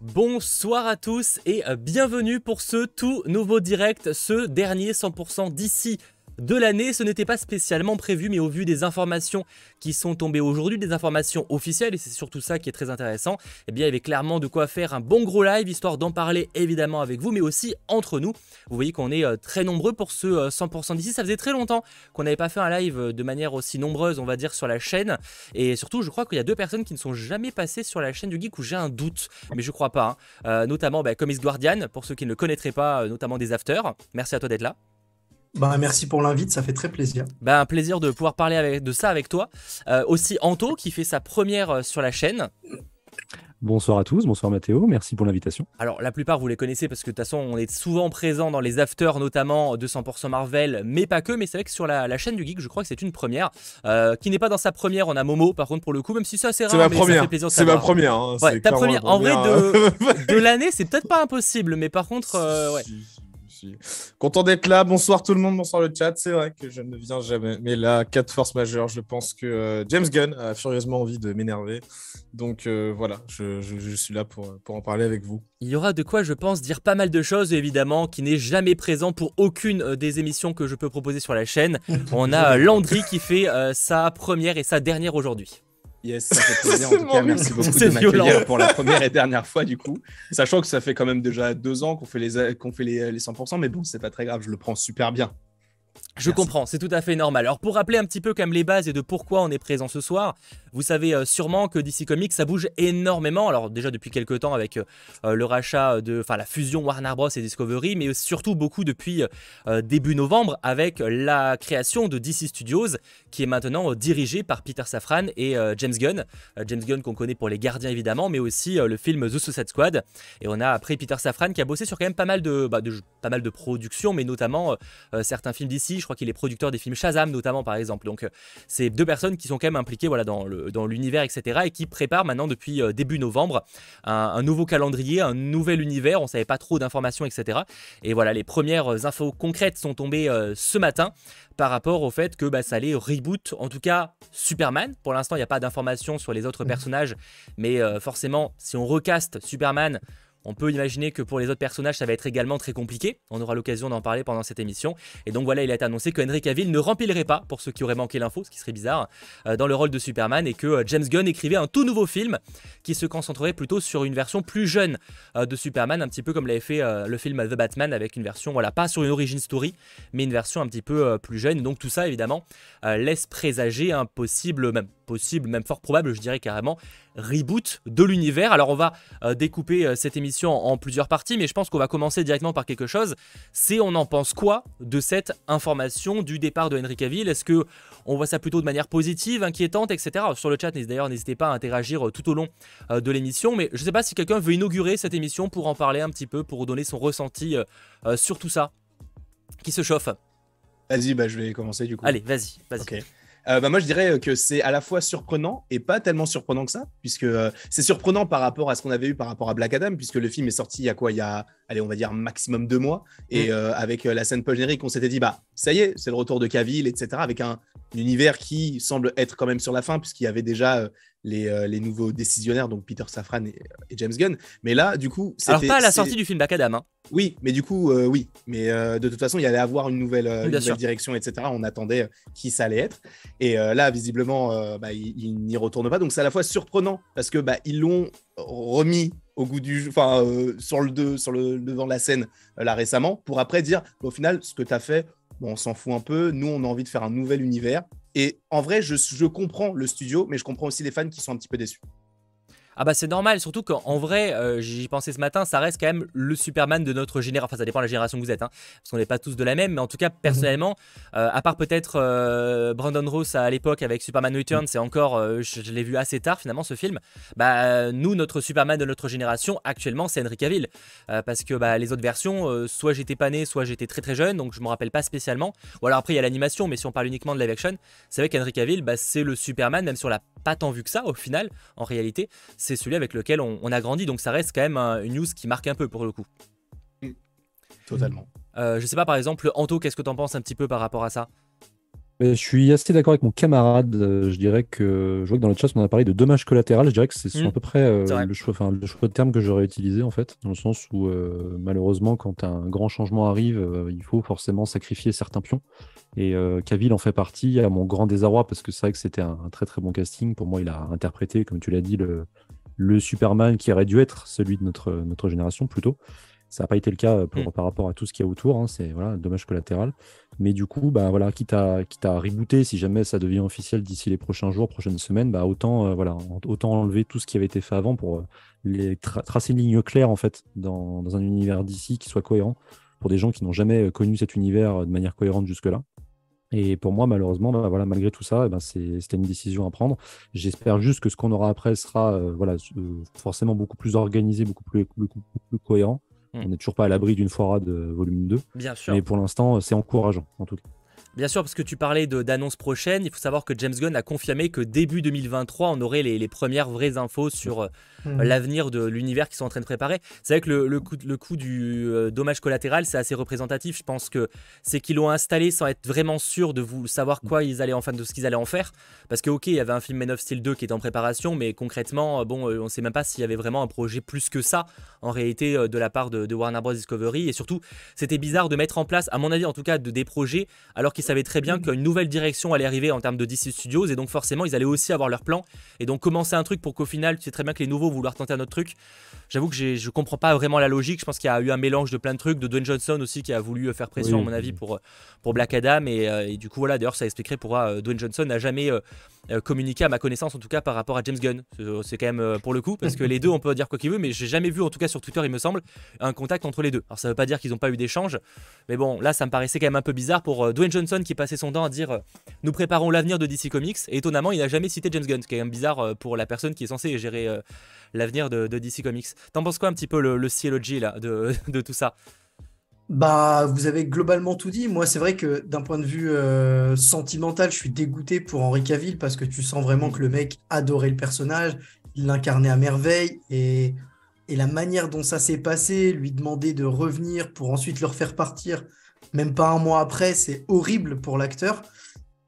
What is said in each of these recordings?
Bonsoir à tous et bienvenue pour ce tout nouveau direct, ce dernier 100% d'ici de l'année. Ce n'était pas spécialement prévu, mais au vu des informations qui sont tombées aujourd'hui, des informations officielles, et c'est surtout ça qui est très intéressant, eh bien il y avait clairement de quoi faire un bon gros live, histoire d'en parler évidemment avec vous, mais aussi entre nous. Vous voyez qu'on est euh, très nombreux pour ce 100% euh, d'ici. Ça faisait très longtemps qu'on n'avait pas fait un live euh, de manière aussi nombreuse, on va dire, sur la chaîne. Et surtout, je crois qu'il y a deux personnes qui ne sont jamais passées sur la chaîne du Geek où j'ai un doute, mais je crois pas. Hein. notamment bah, Comics Guardian, pour ceux qui ne le connaîtraient pas, notamment des afters. Merci à toi d'être là. Bah, merci pour l'invite, ça fait très plaisir. Bah, un plaisir de pouvoir parler avec, de ça avec toi. Euh, aussi Anto qui fait sa première euh, sur la chaîne. Bonsoir à tous, bonsoir Mathéo, merci pour l'invitation. Alors la plupart vous les connaissez parce que de toute façon on est souvent présent dans les afters notamment 200% Marvel, mais pas que, mais c'est vrai que sur la, chaîne du Geek je crois que c'est une première. Euh, qui n'est pas dans sa première, on a Momo par contre pour le coup, même si c'est assez rare. C'est ma première, c'est ma première. Hein, ouais, ta première. En vrai de, de l'année c'est peut-être pas impossible, mais par contre ouais content d'être là. Bonsoir tout le monde, bonsoir le chat. C'est vrai que je ne viens jamais. Mais là, quatre forces majeures, je pense que euh, James Gunn a furieusement envie de m'énerver. Donc euh, voilà, je, suis là pour, pour en parler avec vous. Il y aura de quoi, je pense, dire pas mal de choses, évidemment, qui n'est jamais présent pour aucune euh, des émissions que je peux proposer sur la chaîne. On a Landry qui fait sa première et sa dernière aujourd'hui. Yes, ça fait plaisir. En tout cas, merci beaucoup de m'accueillir pour la première et dernière fois, du coup. Sachant que ça fait quand même déjà deux ans qu'on fait les, qu'on fait les, les 100%, mais bon, c'est pas très grave, je le prends super bien. Je comprends, c'est tout à fait normal. Alors pour rappeler un petit peu comme les bases et de pourquoi on est présent ce soir, vous savez euh, sûrement que DC Comics ça bouge énormément. Alors déjà depuis quelques temps avec euh, le rachat de, enfin la fusion Warner Bros et Discovery, mais surtout beaucoup depuis euh, début novembre avec la création de DC Studios qui est maintenant dirigé par Peter Safran et James Gunn. James Gunn qu'on connaît pour les Gardiens évidemment, mais aussi le film The Suicide Squad. Et on a après Peter Safran qui a bossé sur quand même pas mal de, bah, pas mal de productions, mais notamment certains films d'ici je crois qu'il est producteur des films Shazam notamment par exemple. Donc euh, c'est deux personnes qui sont quand même impliquées voilà, dans, le, dans l'univers, etc. et qui préparent maintenant depuis euh, début novembre un, nouveau calendrier, un nouvel univers. On savait pas trop d'informations, etc. Et voilà, les premières infos concrètes sont tombées euh, ce matin par rapport au fait que bah, ça allait reboot, en tout cas Superman. Pour l'instant, il n'y a pas d'informations sur les autres mmh. personnages, mais forcément, si on recaste Superman, on peut imaginer que pour les autres personnages, ça va être également très compliqué. On aura l'occasion d'en parler pendant cette émission. Et donc voilà, il a été annoncé que Henry Cavill ne remplirait pas, pour ceux qui auraient manqué l'info, ce qui serait bizarre, euh, dans le rôle de Superman et que euh, James Gunn écrivait un tout nouveau film qui se concentrerait plutôt sur une version plus jeune euh, de Superman, un petit peu comme l'avait fait le film The Batman avec une version, voilà, pas sur une origin story, mais une version un petit peu plus jeune. Donc tout ça, évidemment, laisse présager un possible, même possible, même fort probable, je dirais carrément, reboot de l'univers. Alors on va euh, découper euh, cette émission en, plusieurs parties, mais je pense qu'on va commencer directement par quelque chose. C'est on en pense quoi de cette information du départ de Henry Cavill? Est-ce que on voit ça plutôt de manière positive, inquiétante, etc. sur le chat, d'ailleurs, n'hésitez pas à interagir euh, tout au long de l'émission. Mais je ne sais pas si quelqu'un veut inaugurer cette émission pour en parler un petit peu, pour donner son ressenti sur tout ça. Qui se chauffe Vas-y, bah, je vais commencer du coup. Allez, vas-y, vas-y. Euh, bah, moi, je dirais que c'est à la fois surprenant et pas tellement surprenant que ça, puisque euh, c'est surprenant par rapport à ce qu'on avait eu par rapport à Black Adam, puisque le film est sorti il y a quoi? Il y a, allez, on va dire maximum deux mois. Et mm. euh, avec la scène post-générique, on s'était dit, bah, ça y est, c'est le retour de Cavill, etc., avec un, univers qui semble être quand même sur la fin, puisqu'il y avait déjà les, les, nouveaux décisionnaires, donc Peter Safran et, James Gunn. Mais là, du coup. Alors, pas à la sortie du film Black Adam. Hein. Oui, mais du coup, euh, oui. Mais euh, de toute façon, il y allait avoir une nouvelle, euh, direction, etc. On attendait qui ça allait être. Et là, visiblement, bah, il, n'y retourne pas. Donc, c'est à la fois surprenant parce que bah, ils l'ont remis au goût du enfin sur le sur le devant de la scène là récemment pour après dire au final ce que tu as fait bon, on s'en fout un peu. Nous on a envie de faire un nouvel univers. Et en vrai je, comprends le studio mais je comprends aussi les fans qui sont un petit peu déçus ah bah c'est normal, surtout qu'en vrai, euh, j'y pensais ce matin, ça reste quand même le Superman de notre génération. Enfin, ça dépend de la génération que vous êtes, hein, parce qu'on n'est pas tous de la même. Mais en tout cas, personnellement, euh, à part peut-être euh, Brandon Ross à l'époque avec Superman Returns, c'est encore, je, l'ai vu assez tard finalement ce film. Bah nous, notre Superman de notre génération actuellement, c'est Henry Cavill, parce que bah, les autres versions, soit j'étais pas né, soit j'étais très très jeune, donc je me rappelle pas spécialement. Ou alors après il y a l'animation, mais si on parle uniquement de live action, c'est vrai qu'Henry Cavill, bah, c'est le Superman, même sur la pas tant vu que ça au final, en réalité, c'est celui avec lequel on, a grandi, donc ça reste quand même une news qui marque un peu pour le coup. Totalement. Euh, je sais pas, par exemple, Anto, qu'est-ce que t'en penses un petit peu par rapport à ça? Je suis assez d'accord avec mon camarade. Je dirais que je vois que dans le chat, on a parlé de dommages collatéraux. Je dirais que c'est à hmm. peu près le, choix, enfin, le choix de terme que j'aurais utilisé, en fait, dans le sens où, malheureusement, quand un grand changement arrive, il faut forcément sacrifier certains pions. Et Cavill en fait partie, à mon grand désarroi, parce que c'est vrai que c'était un, très très bon casting. Pour moi, il a interprété, comme tu l'as dit, le, le Superman qui aurait dû être celui de notre, notre génération plutôt. Ça n'a pas été le cas pour, mm. par rapport à tout ce qu'il y a autour. Hein, c'est voilà, dommage collatéral. Mais du coup, bah, voilà, quitte, à, quitte à rebooter, si jamais ça devient officiel d'ici les prochains jours, prochaines semaines, bah, autant, euh, voilà, autant enlever tout ce qui avait été fait avant pour euh, les tracer une ligne claire en fait, dans, dans un univers d'ici qui soit cohérent pour des gens qui n'ont jamais euh, connu cet univers de manière cohérente jusque-là. Et pour moi, malheureusement, bah, voilà, malgré tout ça, eh ben, c'était une décision à prendre. J'espère juste que ce qu'on aura après sera voilà, forcément beaucoup plus organisé, beaucoup plus, beaucoup plus cohérent. Hmm. On n'est toujours pas à l'abri d'une foirade de volume 2. Bien sûr. Mais pour l'instant, c'est encourageant, en tout cas. Bien sûr, parce que tu parlais d'annonces prochaines, il faut savoir que James Gunn a confirmé que début 2023, on aurait les, premières vraies infos sur euh, hmm. l'avenir de l'univers qu'ils sont en train de préparer. C'est vrai que le, le, coup du euh, dommage collatéral, c'est assez représentatif. Je pense que c'est qu'ils l'ont installé sans être vraiment sûr de vous savoir quoi ils allaient enfin de ce qu'ils allaient en faire. Parce que ok, il y avait un film Man of Steel 2 qui était en préparation, mais concrètement, euh, bon, on ne sait même pas s'il y avait vraiment un projet plus que ça en réalité de la part de, Warner Bros Discovery. Et surtout, c'était bizarre de mettre en place, à mon avis en tout cas, de, des projets alors qu'ils savaient très bien mm. qu'une nouvelle direction allait arriver en termes de DC Studios et donc forcément ils allaient aussi avoir leur plan et donc commencer un truc pour qu'au final tu sais très bien que les nouveaux vouloir tenter un autre truc. J'avoue que je comprends pas vraiment la logique. Je pense qu'il y a eu un mélange de plein de trucs, de Dwayne Johnson aussi qui a voulu euh, faire pression à mon avis pour, pour Black Adam et, euh, du coup voilà d'ailleurs ça expliquerait pourquoi euh, Dwayne Johnson n'a jamais communiqué à ma connaissance en tout cas par rapport à James Gunn. C'est quand même pour le coup parce que les deux on peut dire quoi qu'il veut mais j'ai jamais vu en tout cas sur Twitter il me semble un contact entre les deux. Alors ça veut pas dire qu'ils n'ont pas eu d'échange mais bon là ça me paraissait quand même un peu bizarre pour Dwayne Johnson qui passait son temps à dire nous préparons l'avenir de DC Comics. Et étonnamment, il n'a jamais cité James Gunn, ce qui est quand même bizarre euh, pour la personne qui est censée gérer euh, l'avenir de, DC Comics. T'en penses quoi un petit peu le, le CLOG là, de, de tout ça? Bah, vous avez globalement tout dit. Moi, c'est vrai que d'un point de vue euh, sentimental, je suis dégoûté pour Henri Cavill parce que tu sens vraiment que le mec adorait le personnage, il l'incarnait à merveille et, et la manière dont ça s'est passé, lui demander de revenir pour ensuite le refaire partir, même pas un mois après, c'est horrible pour l'acteur.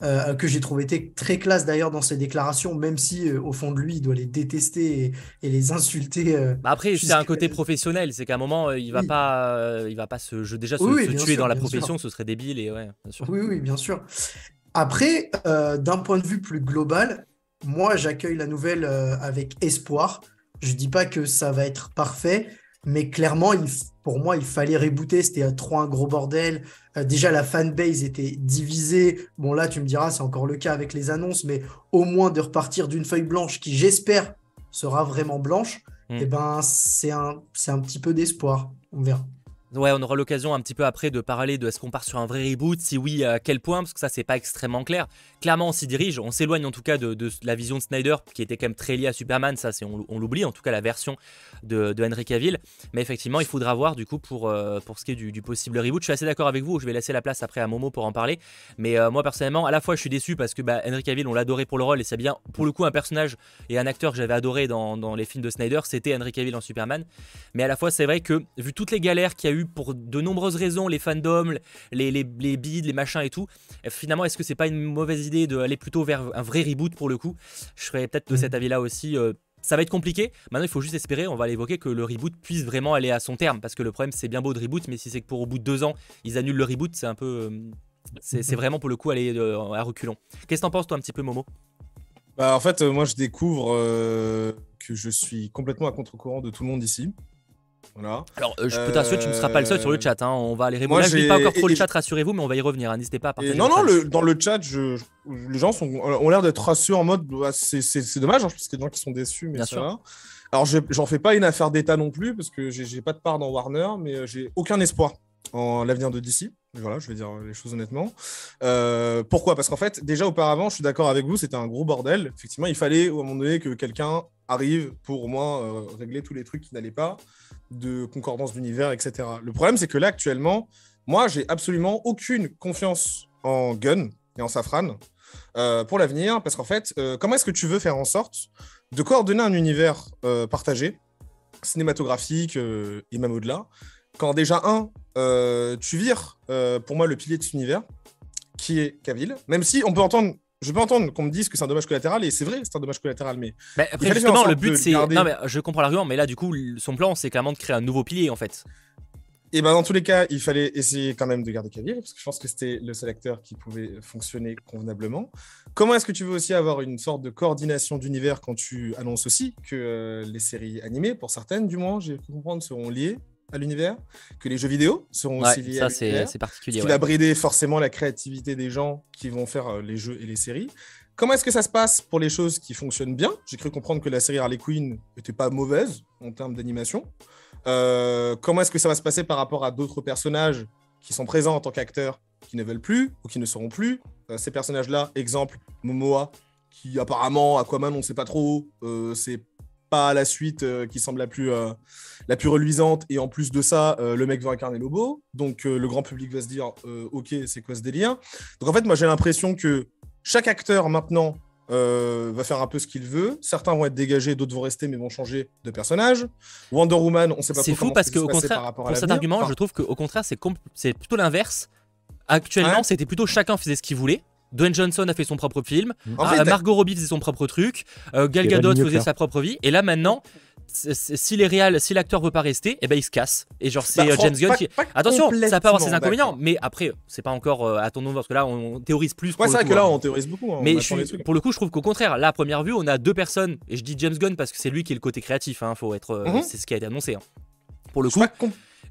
Euh, que j'ai trouvé très classe d'ailleurs dans ses déclarations, même si euh, au fond de lui, il doit les détester et, les insulter. Euh, bah après, c'est un côté professionnel, c'est qu'à un moment, il va pas, il va pas se, déjà se, tuer dans la profession, ce serait débile et ouais, bien sûr. Oui, oui, bien sûr. Après, d'un point de vue plus global, moi, j'accueille la nouvelle avec espoir. Je dis pas que ça va être parfait, mais clairement, pour moi, il fallait rebooter. C'était trop un gros bordel. Euh, déjà, la fanbase était divisée. Bon, là, tu me diras, c'est encore le cas avec les annonces, mais au moins de repartir d'une feuille blanche qui, j'espère, sera vraiment blanche, mm. et eh ben, c'est un, un petit peu d'espoir. On verra. Ouais, on aura l'occasion un petit peu après de parler de est-ce qu'on part sur un vrai reboot, si oui, à quel point, parce que ça, c'est pas extrêmement clair. Clairement, on s'y dirige, on s'éloigne en tout cas de, la vision de Snyder, qui était quand même très liée à Superman, ça, c'est on, l'oublie, en tout cas la version de, Henry Cavill. Mais effectivement, il faudra voir du coup pour, euh, pour ce qui est du, possible reboot. Je suis assez d'accord avec vous, je vais laisser la place après à Momo pour en parler. Mais euh, moi, personnellement, à la fois, je suis déçu parce que bah, Henry Cavill, on l'adorait pour le rôle, et c'est bien, pour le coup, un personnage et un acteur que j'avais adoré dans, dans les films de Snyder, c'était Henry Cavill en Superman. Mais à la fois, c'est vrai que, vu toutes les galères qu'il y a eu pour de nombreux raisons, les fandoms, les, les, les bids, les machins et tout. finalement, est-ce que c'est pas une mauvaise idée d'aller plutôt vers un vrai reboot pour le coup? Je serais peut-être de cet avis-là aussi. Euh, ça va être compliqué. Maintenant, il faut juste espérer, on va l'évoquer, que le reboot puisse vraiment aller à son terme. Parce que le problème, c'est bien beau de reboot, mais si c'est que pour au bout de deux ans, ils annulent le reboot, c'est un peu. Euh, c'est vraiment pour le coup aller euh, à reculons. Qu'est-ce que t'en penses, toi, un petit peu, Momo? Bah, En fait, moi, je découvre que je suis complètement à contre-courant de tout le monde ici. Alors, euh, je peux t'assurer, tu ne seras pas le seul sur le chat. Hein. On va aller répondre. Là, je ne pas encore trop le chat, rassurez-vous, mais on va y revenir. Hein. N'hésitez pas à partager. non, non, dans le chat, je, les gens sont, ont l'air d'être rassurés en mode bah, c'est dommage, hein, parce qu'il y a des gens qui sont déçus, mais Bien ça sûr. Alors, j'en fais pas une affaire d'État non plus, parce que j'ai pas de part dans Warner, mais euh, j'ai aucun espoir en l'avenir de DC. Voilà, je vais dire les choses honnêtement. Euh, pourquoi? Parce qu'en fait, déjà auparavant, je suis d'accord avec vous, c'était un gros bordel. Effectivement, il fallait au moment donné que quelqu'un arrive pour au moins régler tous les trucs qui n'allaient pas de concordance d'univers, etc. Le problème, c'est que là, actuellement, moi, j'ai absolument aucune confiance en Gun et en Safran euh, pour l'avenir, parce qu'en fait, euh, comment est-ce que tu veux faire en sorte de coordonner un univers euh, partagé, cinématographique et même au-delà, quand déjà, un, tu vires, pour moi, le pilier de cet univers, qui est Cavill, même si on peut entendre je peux entendre qu'on me dise que c'est un dommage collatéral, et c'est vrai, c'est un dommage collatéral, mais. Bah, après, justement, le but, c'est. Non, mais je comprends l'argument, mais là, du coup, son plan, c'est clairement de créer un nouveau pilier, en fait. Et ben dans tous les cas, il fallait essayer quand même de garder Cavill, parce que je pense que c'était le seul acteur qui pouvait fonctionner convenablement. Comment est-ce que tu veux aussi avoir une sorte de coordination d'univers quand tu annonces aussi que euh, les séries animées, pour certaines du moins, j'ai pu comprendre, seront liées à l'univers, que les jeux vidéo seront aussi liés ça, c'est particulier. Ce qui va brider forcément la créativité des gens qui vont faire euh, les jeux et les séries. Comment est-ce que ça se passe pour les choses qui fonctionnent bien? J'ai cru comprendre que la série Harley Quinn n'était pas mauvaise en termes d'animation. Euh, comment est-ce que ça va se passer par rapport à d'autres personnages qui sont présents en tant qu'acteurs, qui ne veulent plus ou qui ne seront plus? Euh, Ces personnages-là, exemple, Momoa, qui apparemment, Aquaman, on ne sait pas trop, euh, c'est pas la suite qui semble la plus, la plus reluisante, et en plus de ça, le mec va incarner Lobo, donc le grand public va se dire, ok, c'est quoi ce délire? Donc en fait, moi j'ai l'impression que chaque acteur maintenant euh, va faire un peu ce qu'il veut. Certains vont être dégagés, d'autres vont rester, mais vont changer de personnage. Wonder Woman, on sait pas. C'est fou parce qu'au contraire, pour cet argument, je trouve qu'au contraire, c'est plutôt l'inverse. Actuellement, c'était plutôt chacun faisait ce qu'il voulait. Dwayne Johnson a fait son propre film, euh, Margot Robbie faisait son propre truc, euh, Gal Gadot faisait sa propre vie, et là maintenant, si les réals, si l'acteur veut pas rester, eh ben il se casse. Et genre c'est bah, euh, James Gunn qui. Attention, ça peut avoir ses inconvénients, mais après c'est pas encore euh, à ton nom parce que là on théorise plus. Ouais, c'est vrai que là hein. on théorise beaucoup. Hein, mais pour le coup, je trouve qu'au contraire, là à première vue, on a deux personnes et je dis James Gunn parce que c'est lui qui est le côté créatif. Hein, faut être, euh, mhm. c'est ce qui a été annoncé. Pour le coup,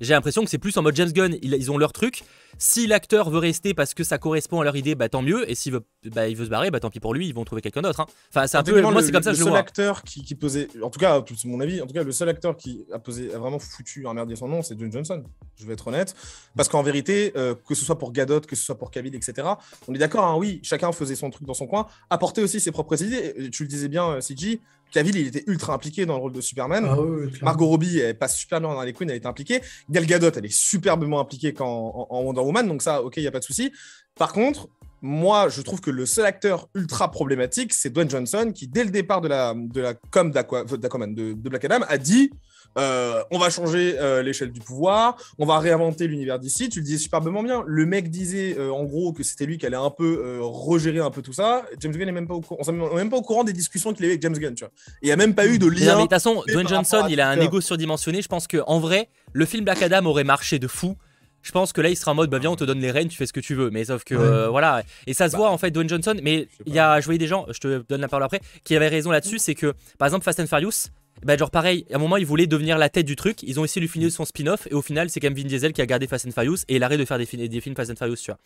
j'ai l'impression que c'est plus en mode James Gunn, ils, ont leur truc. Si l'acteur veut rester parce que ça correspond à leur idée, bah tant mieux. Et s'il veut, bah, il veut se barrer, bah tant pis pour lui, ils vont trouver quelqu'un d'autre. Hein. Enfin, c'est un peu. Moi, c'est comme ça le je le vois. seul acteur qui, qui, posait, en tout cas, c'est mon avis, en tout cas, le seul acteur qui a posé, a vraiment foutu, merdier son nom, c'est John Johnson. Je vais être honnête, parce qu'en vérité, euh, que ce soit pour Gadot, que ce soit pour Cavill, etc. On est d'accord, hein, oui, chacun faisait son truc dans son coin, apportait aussi ses propres idées. Tu le disais bien, euh, CG, Cavill, il était ultra impliqué dans le rôle de Superman. Ah Margot Robbie, elle passe super bien dans les Queens, elle est impliquée. Gal Gadot, elle est superbement impliquée en, en, Wonder Woman, donc ça, ok, il n'y a pas de souci. Par contre, moi, je trouve que le seul acteur ultra problématique, c'est Dwayne Johnson, qui, dès le départ de la, de la com d'Aquaman, de, de Black Adam, a dit euh, on va changer euh, l'échelle du pouvoir, on va réinventer l'univers d'ici. Tu le disais superbement bien. Le mec disait euh, en gros que c'était lui qui allait un peu regérer un peu tout ça. James Gunn n'est même pas au courant. On n'est même pas au courant des discussions qu'il avait avec James Gunn. Tu vois. il n'y a même pas eu de lien. de toute façon, Dwayne Johnson, il a un ego surdimensionné. Je pense que en vrai, le film Black Adam aurait marché de fou je pense que là il sera en mode bah viens on te donne les rênes tu fais ce que tu veux mais sauf que voilà et ça se bah, voit en fait Dwayne Johnson mais il y a je voyais des gens je te donne la parole après qui avaient raison là-dessus c'est que par exemple Fast and Furious bah genre pareil, à un moment il voulait devenir la tête du truc, ils ont essayé de lui finir son spin-off et au final c'est quand même Vin Diesel qui a gardé Fast and Furious et il arrête de faire des, des, films Fast and Furious, tu vois.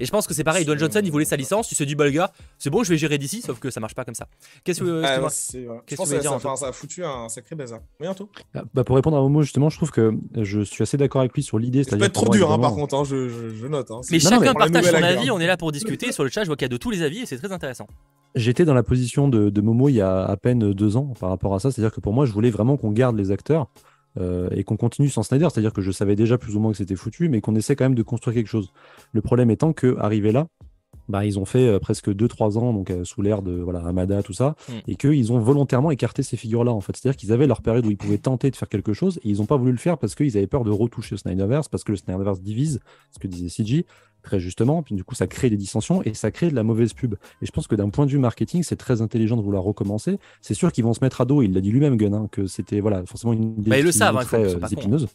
Et je pense que c'est pareil, Dwayne Johnson il voulait sa licence, il se dit bah le gars, c'est bon je vais gérer d'ici, sauf que ça marche pas comme ça. Qu'est-ce que ah, Qu'est-ce que ça, ça, ça, a foutu un sacré bazar. Bientôt. Ah, bah, pour répondre à Momo justement, je trouve que je suis assez d'accord avec lui sur l'idée. Ça peut être trop dur hein, par contre, hein, je, je, note. Hein. Mais chacun partage son avis, on est là pour discuter sur le chat, je vois qu'il y a de tous les avis et c'est très intéressant. J'étais dans la position de, Momo il y a à peine deux ans par rapport à ça. C'est-à-dire que pour moi, je voulais vraiment qu'on garde les acteurs euh, et qu'on continue sans Snyder. C'est-à-dire que je savais déjà plus ou moins que c'était foutu, mais qu'on essaie quand même de construire quelque chose. Le problème étant que, arrivé là, bah, ils ont fait euh, presque 2-3 ans donc euh, sous l'ère de voilà, Amada, tout ça, mm. et qu'ils ont volontairement écarté ces figures-là. en fait. C'est-à-dire qu'ils avaient leur période où ils pouvaient tenter de faire quelque chose, et ils n'ont pas voulu le faire parce qu'ils avaient peur de retoucher le Snyderverse, parce que le Snyderverse divise, ce que disait CG, très justement, puis du coup ça crée des dissensions et ça crée de la mauvaise pub. Et je pense que d'un point de vue marketing, c'est très intelligent de vouloir recommencer. C'est sûr qu'ils vont se mettre à dos, il l'a dit lui-même Gun, hein, que c'était voilà, forcément une idée bah, ils le savent, hein, très euh, épineuse.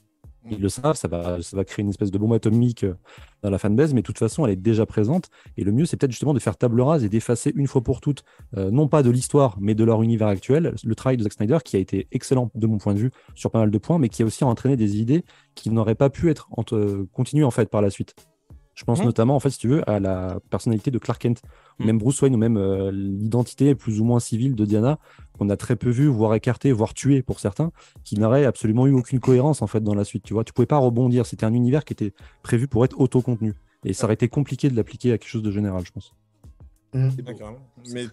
Ils le savent, ça va, ça va créer une espèce de bombe atomique euh, dans la fanbase, mais de toute façon, elle est déjà présente. Et le mieux, c'est peut-être justement de faire table rase et d'effacer une fois pour toutes, euh, non pas de l'histoire, mais de leur univers actuel, le travail de Zack Snyder, qui a été excellent de mon point de vue sur pas mal de points, mais qui a aussi entraîné des idées qui n'auraient pas pu être continuées en fait par la suite. Je pense mmh. notamment, en fait, si tu veux, à la personnalité de Clark Kent, mmh. même Bruce Wayne, ou même euh, l'identité plus ou moins civile de Diana, qu'on a très peu vu, voire écarté, voire tué pour certains, qui n'aurait absolument eu aucune cohérence en fait dans la suite. Tu vois, tu pouvais pas rebondir. C'était un univers qui était prévu pour être autocontenu, et ça aurait été compliqué de l'appliquer à quelque chose de général, je pense. Mmh. Mais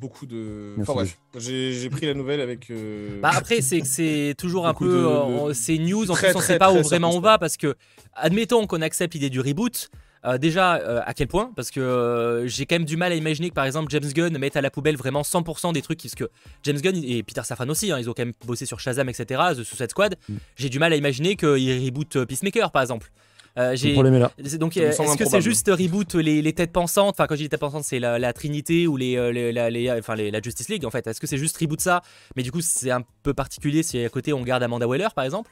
beaucoup de. Enfin bref, j'ai pris la nouvelle avec. Euh, bah après, c'est toujours un peu. Euh, c'est news, en plus, on sait pas où vraiment on va parce que, admettons qu'on accepte l'idée du reboot. Euh, déjà, à quel point? Parce que j'ai quand même du mal à imaginer que par exemple James Gunn mette à la poubelle vraiment 100% des trucs. Parce que James Gunn et Peter Safran aussi, hein, ils ont quand même bossé sur Shazam, etc., The Suicide Squad. Mm. J'ai du mal à imaginer qu'ils reboot Peacemaker par exemple. Euh, le là. Donc, est-ce que c'est juste reboot les, les têtes pensantes? Enfin, quand je dis têtes pensantes, c'est la, Trinité ou les, les, la, enfin, la Justice League en fait. Est-ce que c'est juste reboot ça? Mais du coup, c'est un peu particulier si à côté on garde Amanda Waller par exemple.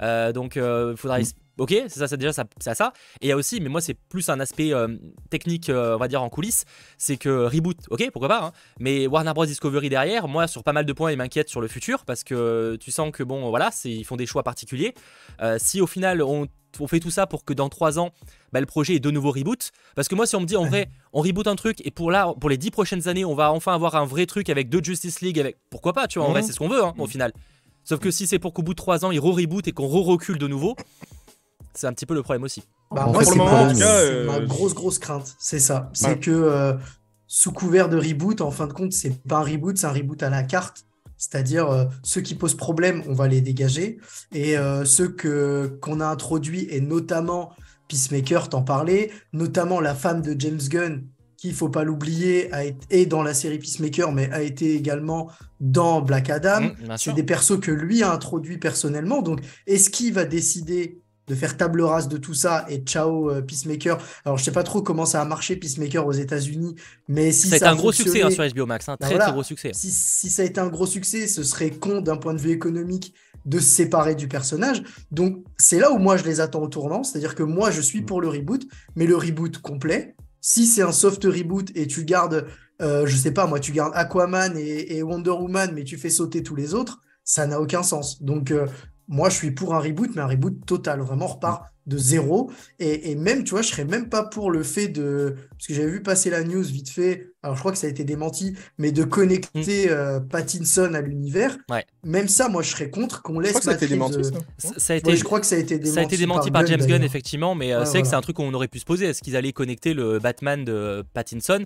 donc, il faudra. Mm. Ok, c'est ça, c'est déjà ça, ça, ça. Et il y a aussi, mais moi c'est plus un aspect euh, technique, euh, on va dire en coulisses, c'est que reboot, ok, pourquoi pas, hein, mais Warner Bros Discovery derrière, moi sur pas mal de points, il m'inquiète sur le futur parce que tu sens que bon, voilà, ils font des choix particuliers. Euh, si au final on, fait tout ça pour que dans 3 ans, bah, le projet est de nouveau reboot, parce que moi si on me dit en vrai, on reboot un truc et pour là, pour les 10 prochaines années, on va enfin avoir un vrai truc avec deux Justice League, avec pourquoi pas, tu vois, en vrai, mhm. c'est ce qu'on veut hein, au mhm. final. Sauf que si c'est pour qu'au bout de 3 ans, ils re-reboot et qu'on re-recule de nouveau, c'est un petit peu le problème aussi. Bah, moi, c'est ma euh, grosse, grosse crainte. C'est ça. C'est que euh, sous couvert de reboot, en fin de compte, c'est pas un reboot, c'est un reboot à la carte. C'est-à-dire euh, ceux qui posent problème, on va les dégager. Et ceux que qu'on a introduits, et notamment Peacemaker, t'en parlais, notamment la femme de James Gunn, qui, il faut pas l'oublier, est dans la série Peacemaker, mais a été également dans Black Adam. Mmh, c'est des persos que lui a introduits personnellement. Donc, est-ce qu'il va décider de faire table rase de tout ça et ciao euh, Peacemaker. Alors je sais pas trop comment ça a marché Peacemaker aux États-Unis, mais si ça, a été un gros succès hein, sur HBO Max, un ben très très gros succès. Si, ça a été un gros succès, ce serait con d'un point de vue économique de se séparer du personnage. Donc c'est là où moi je les attends au tournant, c'est-à-dire que moi je suis pour le reboot, mais le reboot complet. Si c'est un soft reboot et tu gardes, euh, je sais pas moi, tu gardes Aquaman et, Wonder Woman, mais tu fais sauter tous les autres, ça n'a aucun sens. Donc euh, moi, je suis pour un reboot, mais un reboot total. Vraiment, on repart de zéro. Et, même, tu vois, je serais même pas pour le fait de. Parce que j'avais vu passer la news vite fait. Alors, je crois que ça a été démenti, mais de connecter mm. euh, Pattinson à l'univers. Même ça, moi, je serais contre qu'on laisse. Je crois que ça a été démenti. Ça, a été... je crois que ça a été démenti. Ça a été démenti par, James Gunn, effectivement. Mais euh, c'est que c'est un truc qu'on aurait pu se poser. Est-ce qu'ils allaient connecter le Batman de Pattinson?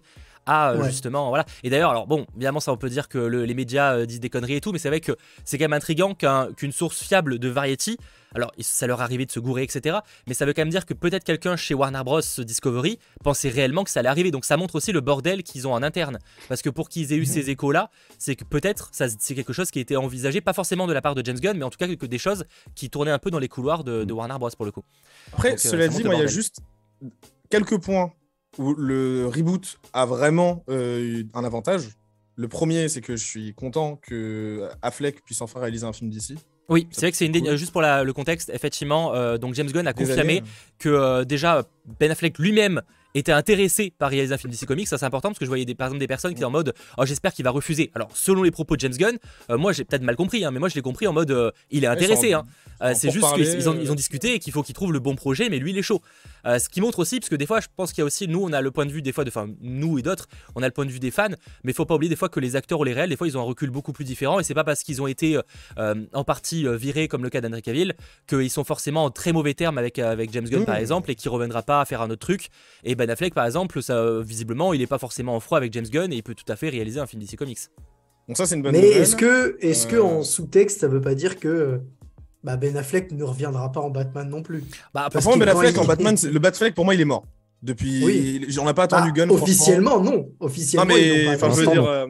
À euh, justement voilà et d'ailleurs alors bon évidemment ça on peut dire que les médias disent des conneries et tout mais c'est vrai que c'est quand même intriguant qu'une source fiable de Variety alors, ça leur arrivait de se gourer, etc. Mais ça veut quand même dire que peut-être quelqu'un chez Warner Bros. Discovery pensait réellement que ça allait arriver. Donc, ça montre aussi le bordel qu'ils ont en interne. Parce que pour qu'ils aient eu ces échos-là, c'est que peut-être c'est quelque chose qui a été envisagé, pas forcément de la part de James Gunn, mais en tout cas que des choses qui tournaient un peu dans les couloirs de, Warner Bros. pour le coup. Après, euh, cela dit, moi, il y a juste quelques points où le reboot a vraiment euh, un avantage. Le premier, c'est que je suis content que Affleck puisse enfin réaliser un film d'ici. Oui, c'est vrai que c'est une juste pour le contexte, effectivement. Euh, donc James Gunn a confirmé hein. que euh, déjà Ben Affleck lui-même était intéressé par réaliser un film DC Comics, ça c'est important parce que je voyais des, par exemple des personnes qui étaient en mode oh, j'espère qu'il va refuser. Alors selon les propos de James Gunn, euh, moi j'ai peut-être mal compris, hein, mais moi je l'ai compris en mode euh, il est intéressé. Hein. Euh, c'est juste qu'ils ont, ils ont, discuté et qu'il faut qu'il trouve le bon projet, mais lui il est chaud. Ce qui montre aussi, parce que des fois je pense qu'il y a aussi, nous on a le point de vue des fois, de, enfin nous et d'autres, on a le point de vue des fans, mais il faut pas oublier des fois que les acteurs ou les réels, des fois ils ont un recul beaucoup plus différent et c'est pas parce qu'ils ont été en partie virés comme le cas d'Henry Cavill qu'ils sont forcément en très mauvais termes avec, avec James Gunn par exemple et qu'il reviendra pas à faire un autre truc. Et Ben Affleck par exemple, ça, visiblement, il n'est pas forcément en froid avec James Gunn et il peut tout à fait réaliser un film DC Comics. Donc ça, c'est une bonne Mais est-ce que, est-ce que euh, en sous-texte, ça veut pas dire que bah, Ben Affleck ne reviendra pas en Batman non plus Bah, pour moi, Ben Affleck en Batman, le Batman pour moi, il est mort. Depuis, oui. on n'a pas attendu bah, Gunn. Officiellement, non. Officiellement, non, mais enfin, je veux dire. Euh,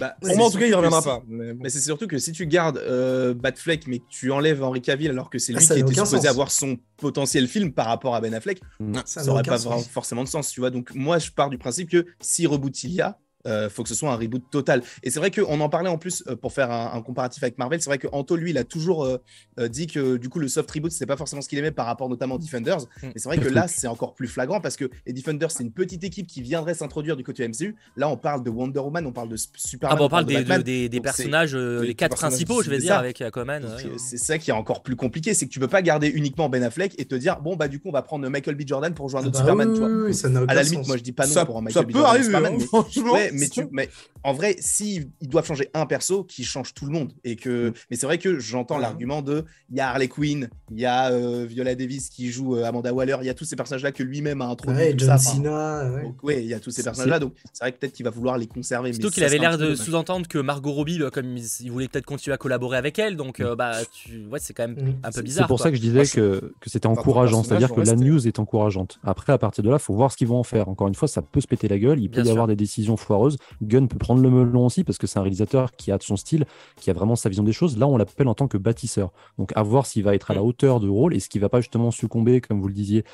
bah, pour moi, en tout cas, il reviendra pas. Mais, c'est surtout que si tu gardes euh, Batfleck, mais que tu enlèves Henry Cavill, alors que c'est ah, lui qui était supposé avoir son potentiel film par rapport à Ben Affleck, ça n'aurait pas forcément de sens, tu vois. Donc, moi, je pars du principe que si reboot il y a, euh, faut que ce soit un reboot total. Et c'est vrai qu'on en parlait en plus euh, pour faire un, comparatif avec Marvel. C'est vrai que Anto, lui, il a toujours euh, euh, dit que du coup, le soft reboot, c'est pas forcément ce qu'il aimait par rapport notamment aux Defenders. Mm. Mais c'est vrai que là, c'est encore plus flagrant parce que les Defenders, c'est une petite équipe qui viendrait s'introduire du côté MCU. Là, on parle de Wonder Woman, on parle de Superman. Ah, on, parle, des, des, personnages, les quatre principaux, je vais dire, avec Aquaman. c'est ça qui est encore plus compliqué, c'est que tu peux pas garder uniquement Ben Affleck et te dire, bon, bah, du coup, on va prendre Michael B. Jordan pour jouer un ah autre bah Superman. Oui, à la limite, moi, je dis pas non pour un Michael B. Jordan. Superman, hein, mais, tu, mais en vrai, s'ils doivent changer un perso, qui change tout le monde. Et que, mm. mais c'est vrai que j'entends l'argument de il y a Harley Quinn, il y a euh, Viola Davis qui joue euh, Amanda Waller, il y a tous ces personnages-là que lui-même a introduit. Ouais, John Cena. ouais. il y a tous ces personnages-là. Donc c'est vrai que peut-être qu'il va vouloir les conserver. Surtout qu'il avait l'air de sous-entendre que Margot Robbie, bah, comme il voulait peut-être continuer à collaborer avec elle, donc euh, bah, tu... ouais, c'est quand même mm. un peu bizarre. C'est pour ça que je disais que, que c'était encourageant, c'est-à-dire que la news est encourageante. Après, à partir de là, il faut voir ce qu'ils vont en faire. Encore une fois, ça peut se péter la gueule, il peut y avoir des décisions foireuses foireuse. Gunn peut prendre le melon aussi parce que c'est un réalisateur qui a son style, qui a vraiment sa vision des choses. Là, on l'appelle en tant que bâtisseur. Donc, à voir s'il va être à la hauteur de rôle et ce qu'il va pas justement succomber, comme vous le disiez,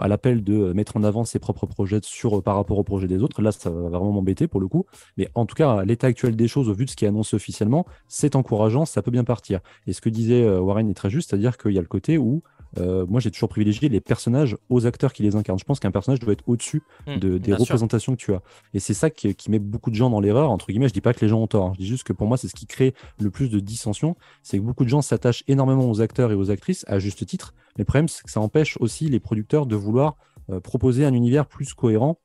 à l'appel de mettre en avant ses propres projets sur, par rapport au projet des autres. Là, ça va vraiment m'embêter pour le coup. Mais en tout cas, l'état actuel des choses, au vu de ce qui est annoncé officiellement, c'est encourageant, ça peut bien partir. Et ce que disait euh, Warren est très juste, c'est-à-dire qu'il y a le côté où euh, moi j'ai toujours privilégié les personnages aux acteurs qui les incarnent. Je pense qu'un personnage doit être au-dessus mmh, de, des représentations que tu as. Et c'est ça qui, met beaucoup de gens dans l'erreur. Entre guillemets, je dis pas que les gens ont tort. Hein. Je dis juste que pour moi, c'est ce qui crée le plus de dissension. C'est que beaucoup de gens s'attachent énormément aux acteurs et aux actrices à juste titre. Mais le problème, c'est que ça empêche aussi les producteurs de vouloir euh, proposer un univers plus cohérent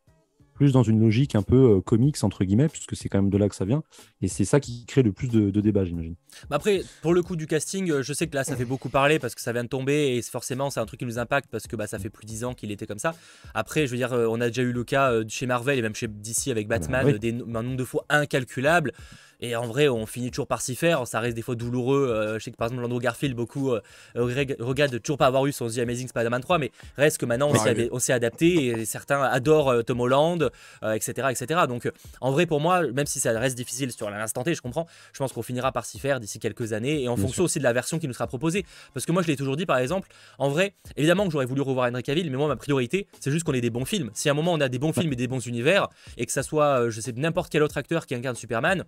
plus dans une logique un peu euh, comics, entre guillemets, puisque c'est quand même de là que ça vient. Et c'est ça qui crée le plus de, de débats, j'imagine. Bah après, pour le coup du casting, euh, je sais que là, ça fait beaucoup parler parce que ça vient de tomber et forcément, c'est un truc qui nous impacte parce que bah, ça fait plus de 10 ans qu'il était comme ça. Après, je veux dire, euh, on a déjà eu le cas chez Marvel et même chez DC avec ah bah Batman, des, un nombre de fois incalculable. Et en vrai, on finit toujours par s'y faire. Ça reste des fois douloureux. Euh, je sais que par exemple, Andrew Garfield, beaucoup euh, regardent de toujours pas avoir eu son The Amazing Spider-Man 3, mais reste que maintenant, on s'est adapté et certains adorent euh, Tom Holland, etc., etc. Donc, en vrai, pour moi, même si ça reste difficile sur l'instant T, je comprends, je pense qu'on finira par s'y faire d'ici quelques années et en fonction aussi de la version qui nous sera proposée. Parce que moi, je l'ai toujours dit, par exemple, en vrai, évidemment que j'aurais voulu revoir Henry Cavill, mais moi, ma priorité, c'est juste qu'on ait des bons films. Si à un moment, on a des bons films et des bons univers et que ça soit, je sais, n'importe quel autre acteur qui incarne Superman,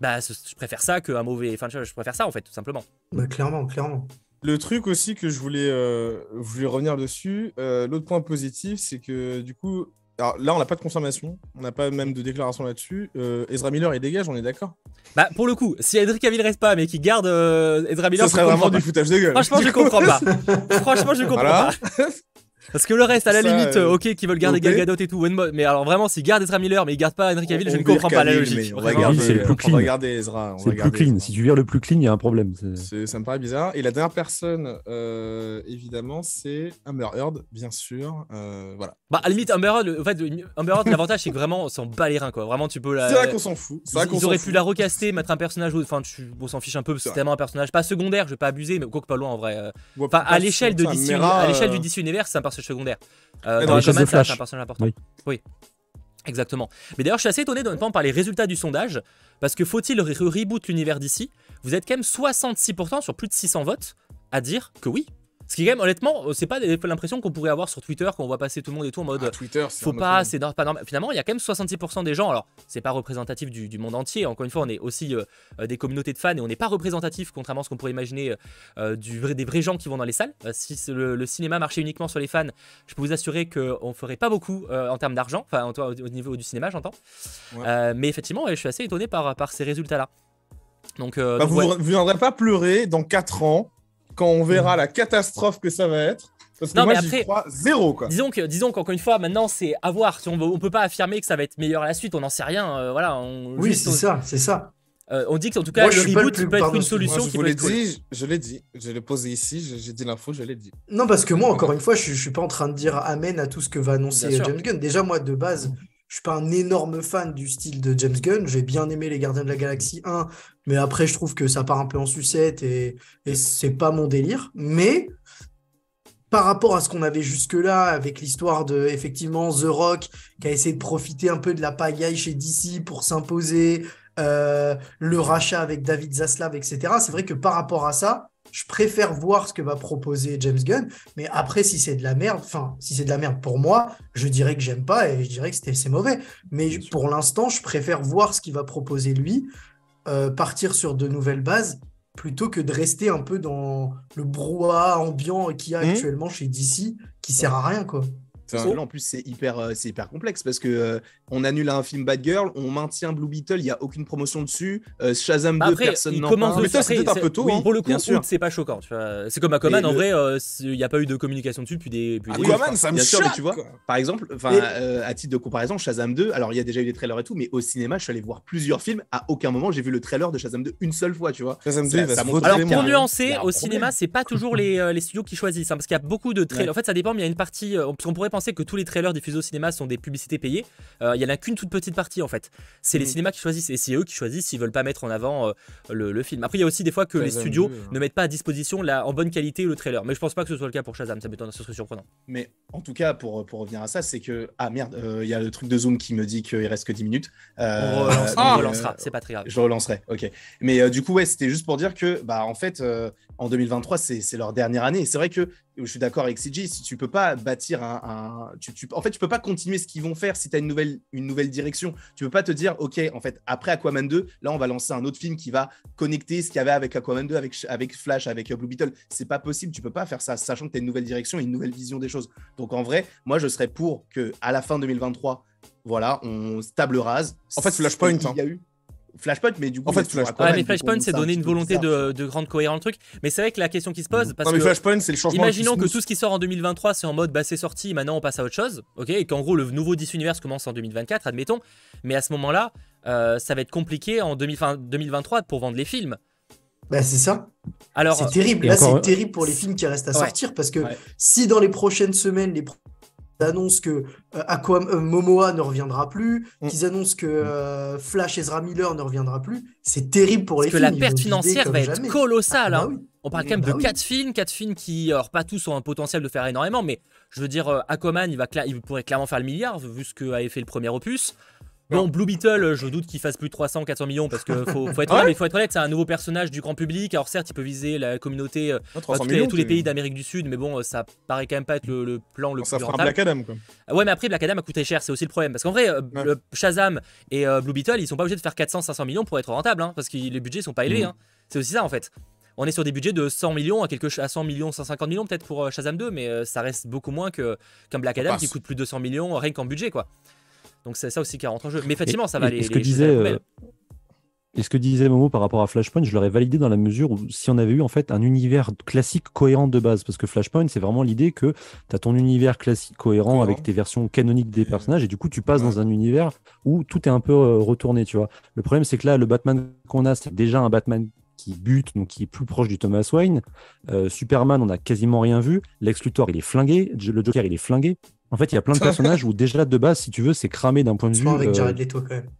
bah je préfère ça qu'un mauvais. Enfin, je préfère ça en fait, tout simplement. Bah, clairement, clairement. Le truc aussi que je voulais, euh, voulais revenir dessus, euh, l'autre point positif, c'est que du coup, alors là, on n'a pas de confirmation, on n'a pas même de déclaration là-dessus. Euh, Ezra Miller, il dégage, on est d'accord? Bah, pour le coup, si Edric Cavill reste pas, mais qu'il garde Ezra Miller, ça serait vraiment du foutage de gueule. Franchement, je comprends pas. Franchement, je comprends pas. Parce que le reste, à la limite, euh, ok, qui veulent garder Gal Gadot et tout, mais alors vraiment, s'ils gardent Ezra Miller, mais ils gardent pas Henry Cavill, je ne comprends pas la logique. On va garder, le plus clean. Ezra. C'est le plus clean. Si tu vires le plus clean, il y a un problème. Ça me paraît bizarre. Et la dernière personne, euh, évidemment, c'est Amber Heard, bien sûr. Euh, voilà. Bah, à la limite, Amber Heard, en fait, Amber Heard, l'avantage, c'est que vraiment, on s'en bat les reins, quoi. Vraiment, tu peux la. C'est vrai qu'on s'en fout. Ils, auraient pu la recaster, mettre un personnage, enfin, tu... on s'en fiche un peu, c'est tellement un personnage pas secondaire, je vais pas abuser, mais quoi que pas loin en vrai. Enfin, à l'échelle de DC, à l'échelle du DC Univers, c'est un personnage secondaire. Euh, dans, c'est un personnage important. Oui. Exactement. Mais d'ailleurs, je suis assez étonné honnêtement par les résultats du sondage, parce que faut-il reboot l'univers d'ici? Vous êtes quand même 66% sur plus de 600 votes à dire que oui, ce qui est quand même, honnêtement, euh, c'est pas l'impression qu'on pourrait avoir sur Twitter quand on voit passer tout le monde et tout en mode. Ah, Twitter, faut pas, c'est pas normal. Finalement, il y a quand même 66% des gens. Alors, c'est pas représentatif du, monde entier. Encore une fois, on est aussi euh, euh, des communautés de fans et on n'est pas représentatif, contrairement à ce qu'on pourrait imaginer, du vrai, des vrais gens qui vont dans les salles. si le, cinéma marchait uniquement sur les fans, je peux vous assurer qu'on ferait pas beaucoup en termes d'argent. Enfin, au, au, niveau du cinéma, j'entends. mais effectivement, je suis assez étonné par, par ces résultats-là. Donc, bah, vous ne viendrez pas pleurer dans 4 ans quand on verra la catastrophe que ça va être. Parce que non, moi, mais après, crois zéro, quoi. Disons que, disons qu'encore une fois, maintenant, c'est à voir. Si on, on peut pas affirmer que ça va être meilleur à la suite, on n'en sait rien. Euh, voilà. oui, c'est ça, c'est ça. Euh, on dit que en tout cas, le reboot peut être une solution. je vous l'ai dit, je l'ai dit, je l'ai posé ici, j'ai dit l'info, je l'ai dit. Non, parce que moi, encore une fois, je, je suis pas en train de dire amen à tout ce que va annoncer James Gunn. Déjà, moi, de base, je suis pas un énorme fan du style de James Gunn. J'ai bien aimé Les Gardiens de la Galaxie 1, mais après, je trouve que ça part un peu en sucette et, et c'est pas mon délire. Mais par rapport à ce qu'on avait jusque-là, avec l'histoire de effectivement The Rock, qui a essayé de profiter un peu de la pagaille chez DC pour s'imposer, euh, le rachat avec David Zaslav, etc. C'est vrai que par rapport à ça, je préfère voir ce que va proposer James Gunn. Mais après, si c'est de la merde, enfin, si c'est de la merde pour moi, je dirais que j'aime pas et je dirais que c'est mauvais. Mais pour l'instant, je préfère voir ce qu'il va proposer lui, euh, partir sur de nouvelles bases plutôt que de rester un peu dans le brouhaha ambiant qu'il y a mmh. actuellement chez DC qui sert à rien quoi en plus, c'est hyper, euh, c'est hyper complexe parce que euh, on annule un film Bad Girl, on maintient Blue Beetle, il n'y a aucune promotion dessus. Euh, Shazam 2, personne n'en parle. Mais ça, c'est un peu tôt. Hein. Pour le coup, c'est pas choquant. C'est comme Aquaman, en vrai, il n'y a pas eu de communication dessus depuis des. Depuis Aquaman, ça me choque. tu vois, par exemple, à titre de comparaison, Shazam 2, alors il y a déjà eu des trailers et tout, mais au cinéma, je suis allé voir plusieurs films. À aucun moment, j'ai vu le trailer de Shazam 2 une seule fois, tu vois. Shazam 2, alors pour nuancer, au cinéma, c'est pas toujours les studios qui choisissent, hein, parce qu'il y a beaucoup de trailers. En fait, ça dépend, mais il y a une partie, on pourrait penser que tous les trailers diffusés au cinéma sont des publicités payées. Il y en a qu'une toute petite partie en fait. C'est les mm. cinémas qui choisissent et c'est eux qui choisissent s'ils veulent pas mettre en avant le, film. Après, il y a aussi des fois que les studios hein. ne mettent pas à disposition la, en bonne qualité le trailer. Mais je pense pas que ce soit le cas pour Shazam. Ça m'étonne, ce serait surprenant. Mais en tout cas, pour, pour revenir à ça, c'est que ah merde, il y a le truc de Zoom qui me dit qu'il reste que 10 minutes. on relancera, c'est pas très grave. Je relancerai, ok. Mais du coup, ouais, c'était juste pour dire que bah en fait en 2023, c'est leur dernière année. Et c'est vrai que je suis d'accord avec CG, si tu peux pas bâtir un. tu, en fait, tu peux pas continuer ce qu'ils vont faire si tu as une nouvelle, une nouvelle direction. Tu peux pas te dire, OK, en fait, après Aquaman 2, là, on va lancer un autre film qui va connecter ce qu'il y avait avec Aquaman 2, avec, avec Flash, avec Blue Beetle. C'est pas possible. Tu peux pas faire ça, sachant que tu as une nouvelle direction et une nouvelle vision des choses. Donc, en vrai, moi, je serais pour que à la fin 2023, voilà, on table rase. En fait, Flashpoint. Il y a eu. Flashpoint, mais du coup, en fait, Flashpoint, mais Flashpoint, c'est donner une volonté de, de, grande cohérence truc. Mais c'est vrai que la question qui se pose, parce non, mais Flashpoint, c'est le changement. Imaginons que tout ce qui sort en 2023, c'est en mode bah c'est sorti, maintenant on passe à autre chose, ok, et qu'en gros le nouveau 10 univers commence en 2024, admettons. Mais à ce moment-là, euh, ça va être compliqué en 2023 pour vendre les films. Bah c'est ça. Alors c'est terrible. Là, c'est terrible pour les films qui restent à sortir parce que si dans les prochaines semaines les annoncent que euh, euh, Momoa ne reviendra plus, mm. qu'ils annoncent que euh, Flash Ezra Miller ne reviendra plus, c'est terrible pour les films. Que la perte financière va être colossale. Ah, bah hein. On parle quand même de 4 bah films, 4 films qui, alors pas tous ont un potentiel de faire énormément, mais je veux dire, Aquaman, il, va il pourrait clairement faire le milliard, vu ce qu'avait fait le premier opus. Bon, Blue Beetle, je doute qu'il fasse plus de 300, 400 millions parce qu'il faut, faut, être honnête, mais faut être honnête, c'est un nouveau personnage du grand public. Alors certes, il peut viser la communauté, euh, tous, les, pays d'Amérique du Sud, mais bon, ça paraît quand même pas être le, plan le ça plus rentable. Black Adam, quoi. Ouais, mais après Black Adam a coûté cher, c'est aussi le problème. Parce qu'en vrai, euh, Shazam et euh, Blue Beetle, ils sont pas obligés de faire 400, 500 millions pour être rentables, hein, parce que les budgets sont pas élevés. Mm. Hein. C'est aussi ça en fait. On est sur des budgets de 100 millions à, quelque, à 100 millions, 150 millions peut-être pour Shazam 2, mais ça reste beaucoup moins qu'un Black Adam qui coûte plus de 200 millions rien qu'en budget quoi. Donc c'est ça aussi qui rentre en jeu. Mais effectivement, ça va aller. Ce que disait, euh, et ce que disait Momo par rapport à Flashpoint, je l'aurais validé dans la mesure où si on avait eu en fait un univers classique cohérent de base, parce que Flashpoint, c'est vraiment l'idée que tu as ton univers classique cohérent, avec tes versions canoniques des personnages, et du coup tu passes dans un univers où tout est un peu euh, retourné, tu vois. Le problème, c'est que là, le Batman qu'on a, c'est déjà un Batman qui bute, donc qui est plus proche du Thomas Wayne. Euh, Superman, on a quasiment rien vu. Lex Luthor, il est flingué. Le Joker, il est flingué. En fait, il y a plein de personnages où déjà de base, si tu veux, c'est cramé d'un point de vue. avec Jared Leto quand même.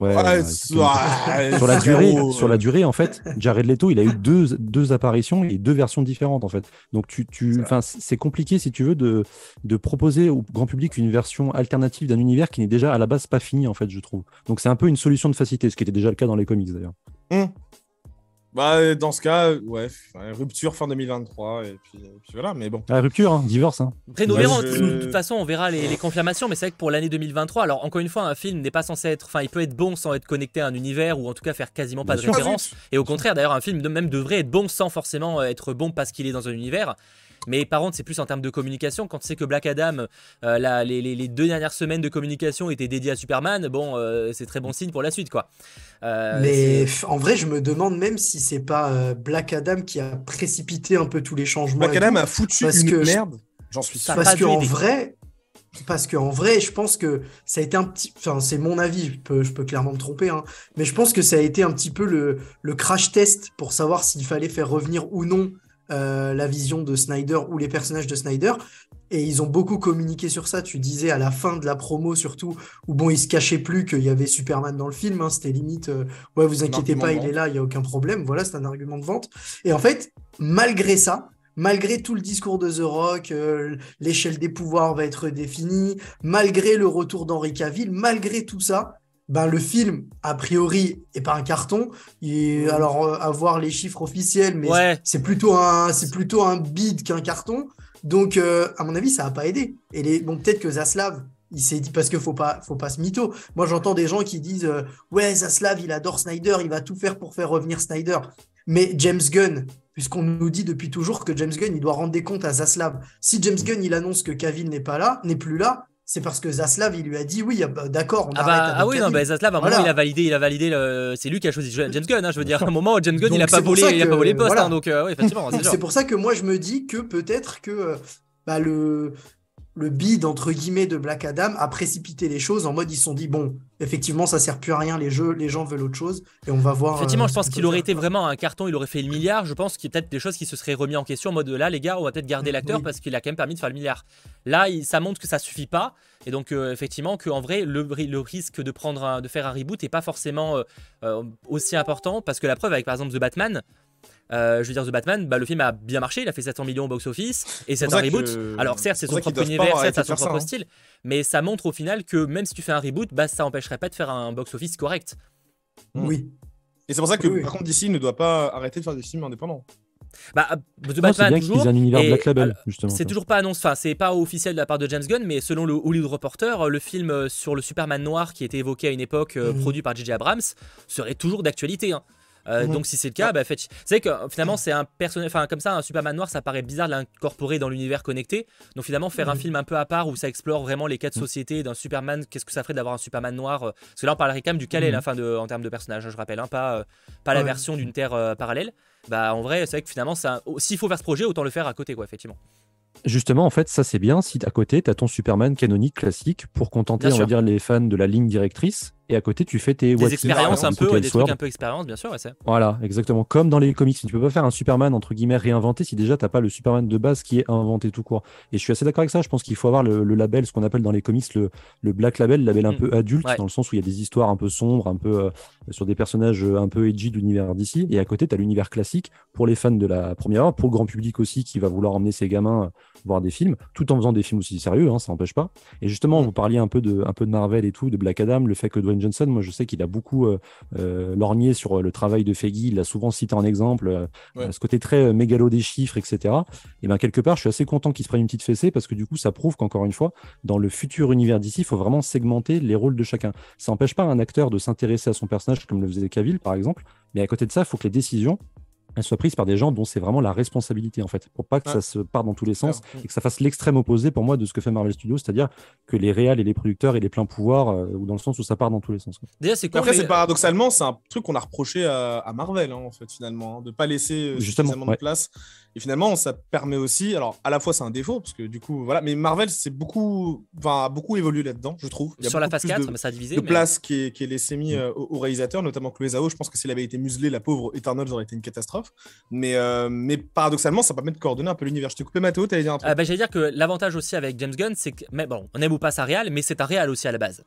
Ouais, sur la durée, sur la durée, en fait, Jared Leto, il a eu deux, deux apparitions et deux versions différentes, en fait. Donc, tu, tu, c'est compliqué, si tu veux, de, de proposer au grand public une version alternative d'un univers qui n'est déjà à la base pas fini, en fait, je trouve. Donc, c'est un peu une solution de facilité, ce qui était déjà le cas dans les comics, d'ailleurs. Hum. Bah, dans ce cas, ouais, rupture fin 2023, et puis, voilà, mais bon. La rupture, hein, divorce. Hein. Après, nous verrons, de toute façon, on verra les, confirmations, mais c'est vrai que pour l'année 2023, alors encore une fois, un film n'est pas censé être. Enfin, il peut être bon sans être connecté à un univers, ou en tout cas faire quasiment pas de référence. Et au contraire, d'ailleurs, un film de même devrait être bon sans forcément être bon parce qu'il est dans un univers. Mais par contre, c'est plus en termes de communication. Quand tu sais que Black Adam, euh, les, deux dernières semaines de communication étaient dédiées à Superman, bon, euh, c'est très bon signe pour la suite, quoi. Euh, mais en vrai, je me demande même si c'est pas Black Adam qui a précipité un peu tous les changements. Black Adam a foutu parce une que merde. J'en suis sûr. Parce qu'en vrai, parce qu'en vrai, je pense que ça a été un petit. Enfin, c'est mon avis, je peux, je peux clairement me tromper, hein, mais je pense que ça a été un petit peu le, le crash test pour savoir s'il fallait faire revenir ou non euh, la vision de Snyder ou les personnages de Snyder. Et ils ont beaucoup communiqué sur ça. Tu disais à la fin de la promo, surtout, où bon, il se cachait plus qu'il y avait Superman dans le film. Hein, C'était limite, euh, ouais, vous inquiétez pas, il est là, il y a aucun problème. Voilà, c'est un argument de vente. Et en fait, malgré ça, malgré tout le discours de The Rock, euh, l'échelle des pouvoirs va être définie, malgré le retour d'Henri Cavill, malgré tout ça, ben, le film, a priori, est pas un carton. Et, alors, euh, avoir les chiffres officiels, mais c'est plutôt un, c'est plutôt un bid qu'un carton. Donc, euh, à mon avis, ça n'a pas aidé. Et les, bon, peut-être que Zaslav, il s'est dit parce qu'il faut pas, faut pas se mytho. Moi, j'entends des gens qui disent, euh, ouais, Zaslav, il adore Snyder, il va tout faire pour faire revenir Snyder. Mais James Gunn, puisqu'on nous dit depuis toujours que James Gunn, il doit rendre des comptes à Zaslav. Si James Gunn, il annonce que Cavill n'est pas là, n'est plus là, c'est parce que Zaslav il lui a dit oui ah bah, d'accord on ah, bah, ah oui non bah, Zaslav à un moment il a validé il a validé le... c'est lui qui a choisi James Gunn hein, je veux dire. À un moment James Gunn il a pas volé il a pas volé poste hein, donc euh, oui, effectivement c'est pour ça que moi je me dis que peut-être que bah, le le bid entre guillemets de Black Adam a précipité les choses en mode ils se sont dit bon effectivement ça sert plus à rien les jeux les gens veulent autre chose et on va voir effectivement je pense qu'il aurait été vraiment un carton il aurait fait le milliard. Je pense qu'il y a peut-être des choses qui se seraient remis en question en mode là les gars on va peut-être garder mm, l'acteur parce qu'il a quand même permis de faire le milliard. Là ça montre que ça suffit pas et donc effectivement qu'en vrai le, le, risque de prendre de faire un reboot est pas forcément aussi important parce que la preuve avec par exemple The Batman euh, je veux dire, The Batman, bah, le film a bien marché, il a fait 700 millions au box-office, et c'est un reboot. Alors certes, c'est son propre univers, certes, c'est son propre hein. style, mais ça montre au final que même si tu fais un reboot, bah, ça empêcherait pas de faire un box-office correct. Hmm. Oui. Et c'est pour ça que, par contre, DC ne doit pas arrêter de faire des films indépendants. Bah, The Batman, toujours. un univers Black Label, justement. C'est toujours pas annoncé, enfin, c'est pas officiel de la part de James Gunn, mais selon le Hollywood Reporter, le film euh, sur le Superman noir qui était évoqué à une époque, euh, hmm. produit par J.J. Abrams, serait toujours d'actualité. Hein. Euh, mhm. Donc si c'est le cas, ah. bah, fait, c'est que finalement c'est un personnage, enfin comme ça, un Superman noir, ça paraît bizarre de l'incorporer dans l'univers connecté. Donc finalement faire un mhm. film un peu à part où ça explore vraiment les cas de mhm. société d'un Superman, qu'est-ce que ça ferait d'avoir un Superman noir euh, Parce que là on parlerait quand même du Kal-El, hein, de, en termes de personnage, hein, je rappelle, hein, pas, euh, pas la version d'une Terre parallèle. Bah en vrai c'est vrai que finalement s'il faut faire ce projet, autant le faire à côté quoi, effectivement. Justement, en fait, ça c'est bien si à côté, tu as ton Superman canonique classique pour contenter, on va dire, les fans de la ligne directrice et à côté tu fais tes des expériences un peu, des trucs un peu expérience, bien sûr. Ouais, voilà, exactement. Comme dans les comics, tu peux pas faire un Superman entre guillemets réinventé si déjà t'as pas le Superman de base qui est inventé tout court. Et je suis assez d'accord avec ça. Je pense qu'il faut avoir le, label, ce qu'on appelle dans les comics le, le black label, le label un mm. peu adulte, dans le sens où il y a des histoires un peu sombres, un peu euh, sur des personnages un peu edgy de l'univers d'ici. Et à côté, tu as l'univers classique pour les fans de la première heure, pour le grand public aussi qui va vouloir emmener ses gamins voir des films, tout en faisant des films aussi sérieux, hein, ça n'empêche pas. Et justement, mm. vous parliez un peu de un peu de Marvel et tout, de Black Adam, le fait que Dwayne Johnson, moi je sais qu'il a beaucoup euh, euh, lorgné sur euh, le travail de Feige. Il l'a souvent cité en exemple, ce côté très mégalo des chiffres, etc. Et bien, quelque part, je suis assez content qu'il se prenne une petite fessée parce que du coup, ça prouve qu'encore une fois, dans le futur univers d'ici, il faut vraiment segmenter les rôles de chacun. Ça n'empêche pas un acteur de s'intéresser à son personnage comme le faisait Cavill, par exemple. Mais à côté de ça, il faut que les décisions elle soit prise par des gens dont c'est vraiment la responsabilité en fait, pour pas que ça se parte dans tous les sens et que ça fasse l'extrême opposé pour moi de ce que fait Marvel Studios, c'est-à-dire que les réals et les producteurs aient les pleins pouvoirs euh, ou dans le sens où ça part dans tous les sens. Déjà c'est Après c'est paradoxalement c'est un truc qu'on a reproché à, Marvel hein, en fait finalement, hein, de pas laisser euh, suffisamment de place et finalement, ça permet aussi, alors à la fois c'est un défaut, parce que du coup, voilà, mais Marvel, c'est beaucoup, enfin, beaucoup évolué là-dedans, je trouve. Sur la phase 4, de, ça a divisé. De place qui est, qui est laissée mise mm. euh, au, réalisateur, notamment Chloé Zhao. Je pense que s'il avait été muselé, la pauvre Eternals aurait été une catastrophe. Mais, euh, mais paradoxalement, ça permet de coordonner un peu l'univers. Je t'ai coupé, Mathéo, t'allais dire un truc. Euh, bah, J'allais dire que l'avantage aussi avec James Gunn, c'est que, mais bon, on aime ou pas sa réal, mais c'est un réal aussi à la base.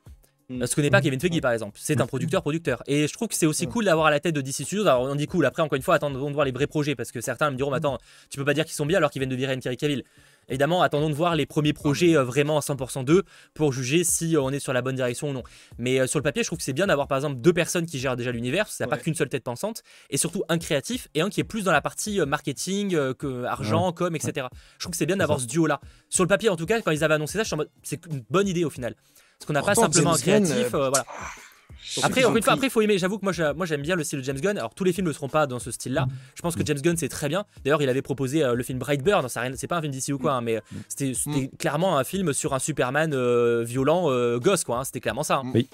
Mm. Ce que n'est pas Kevin Feige par exemple, c'est un producteur-producteur. Et je trouve que c'est aussi cool d'avoir à la tête de DC Studios. Alors on dit cool, après encore une fois, attendons de voir les vrais projets parce que certains me diront, mais attends, tu peux pas dire qu'ils sont bien alors qu'ils viennent de virer Henry Cavill. Évidemment, attendons de voir les premiers projets euh, vraiment à 100% d'eux pour juger si euh, on est sur la bonne direction ou non. Mais euh, sur le papier, je trouve que c'est bien d'avoir par exemple deux personnes qui gèrent déjà l'univers, ça n'a pas qu'une seule tête pensante, et surtout un créatif et un qui est plus dans la partie marketing, que argent, com, etc. Je trouve que c'est bien d'avoir ce duo-là. Sur le papier, en tout cas, quand ils avaient annoncé ça, c'est une bonne idée au final. Parce qu'on n'a pas simplement un créatif. Euh, voilà. Après, une fois, après, faut aimer. J'avoue que moi, moi, j'aime bien le style de James Gunn. Alors, tous les films ne seront pas dans ce style-là. Je pense que James Gunn, c'est très bien. D'ailleurs, il avait proposé euh, le film Brightburn. C'est pas un film d'ici ou quoi, hein, mais c'était mm. clairement un film sur un Superman euh, violent, gosse, quoi. Hein. c'était clairement ça. Hein. Oui.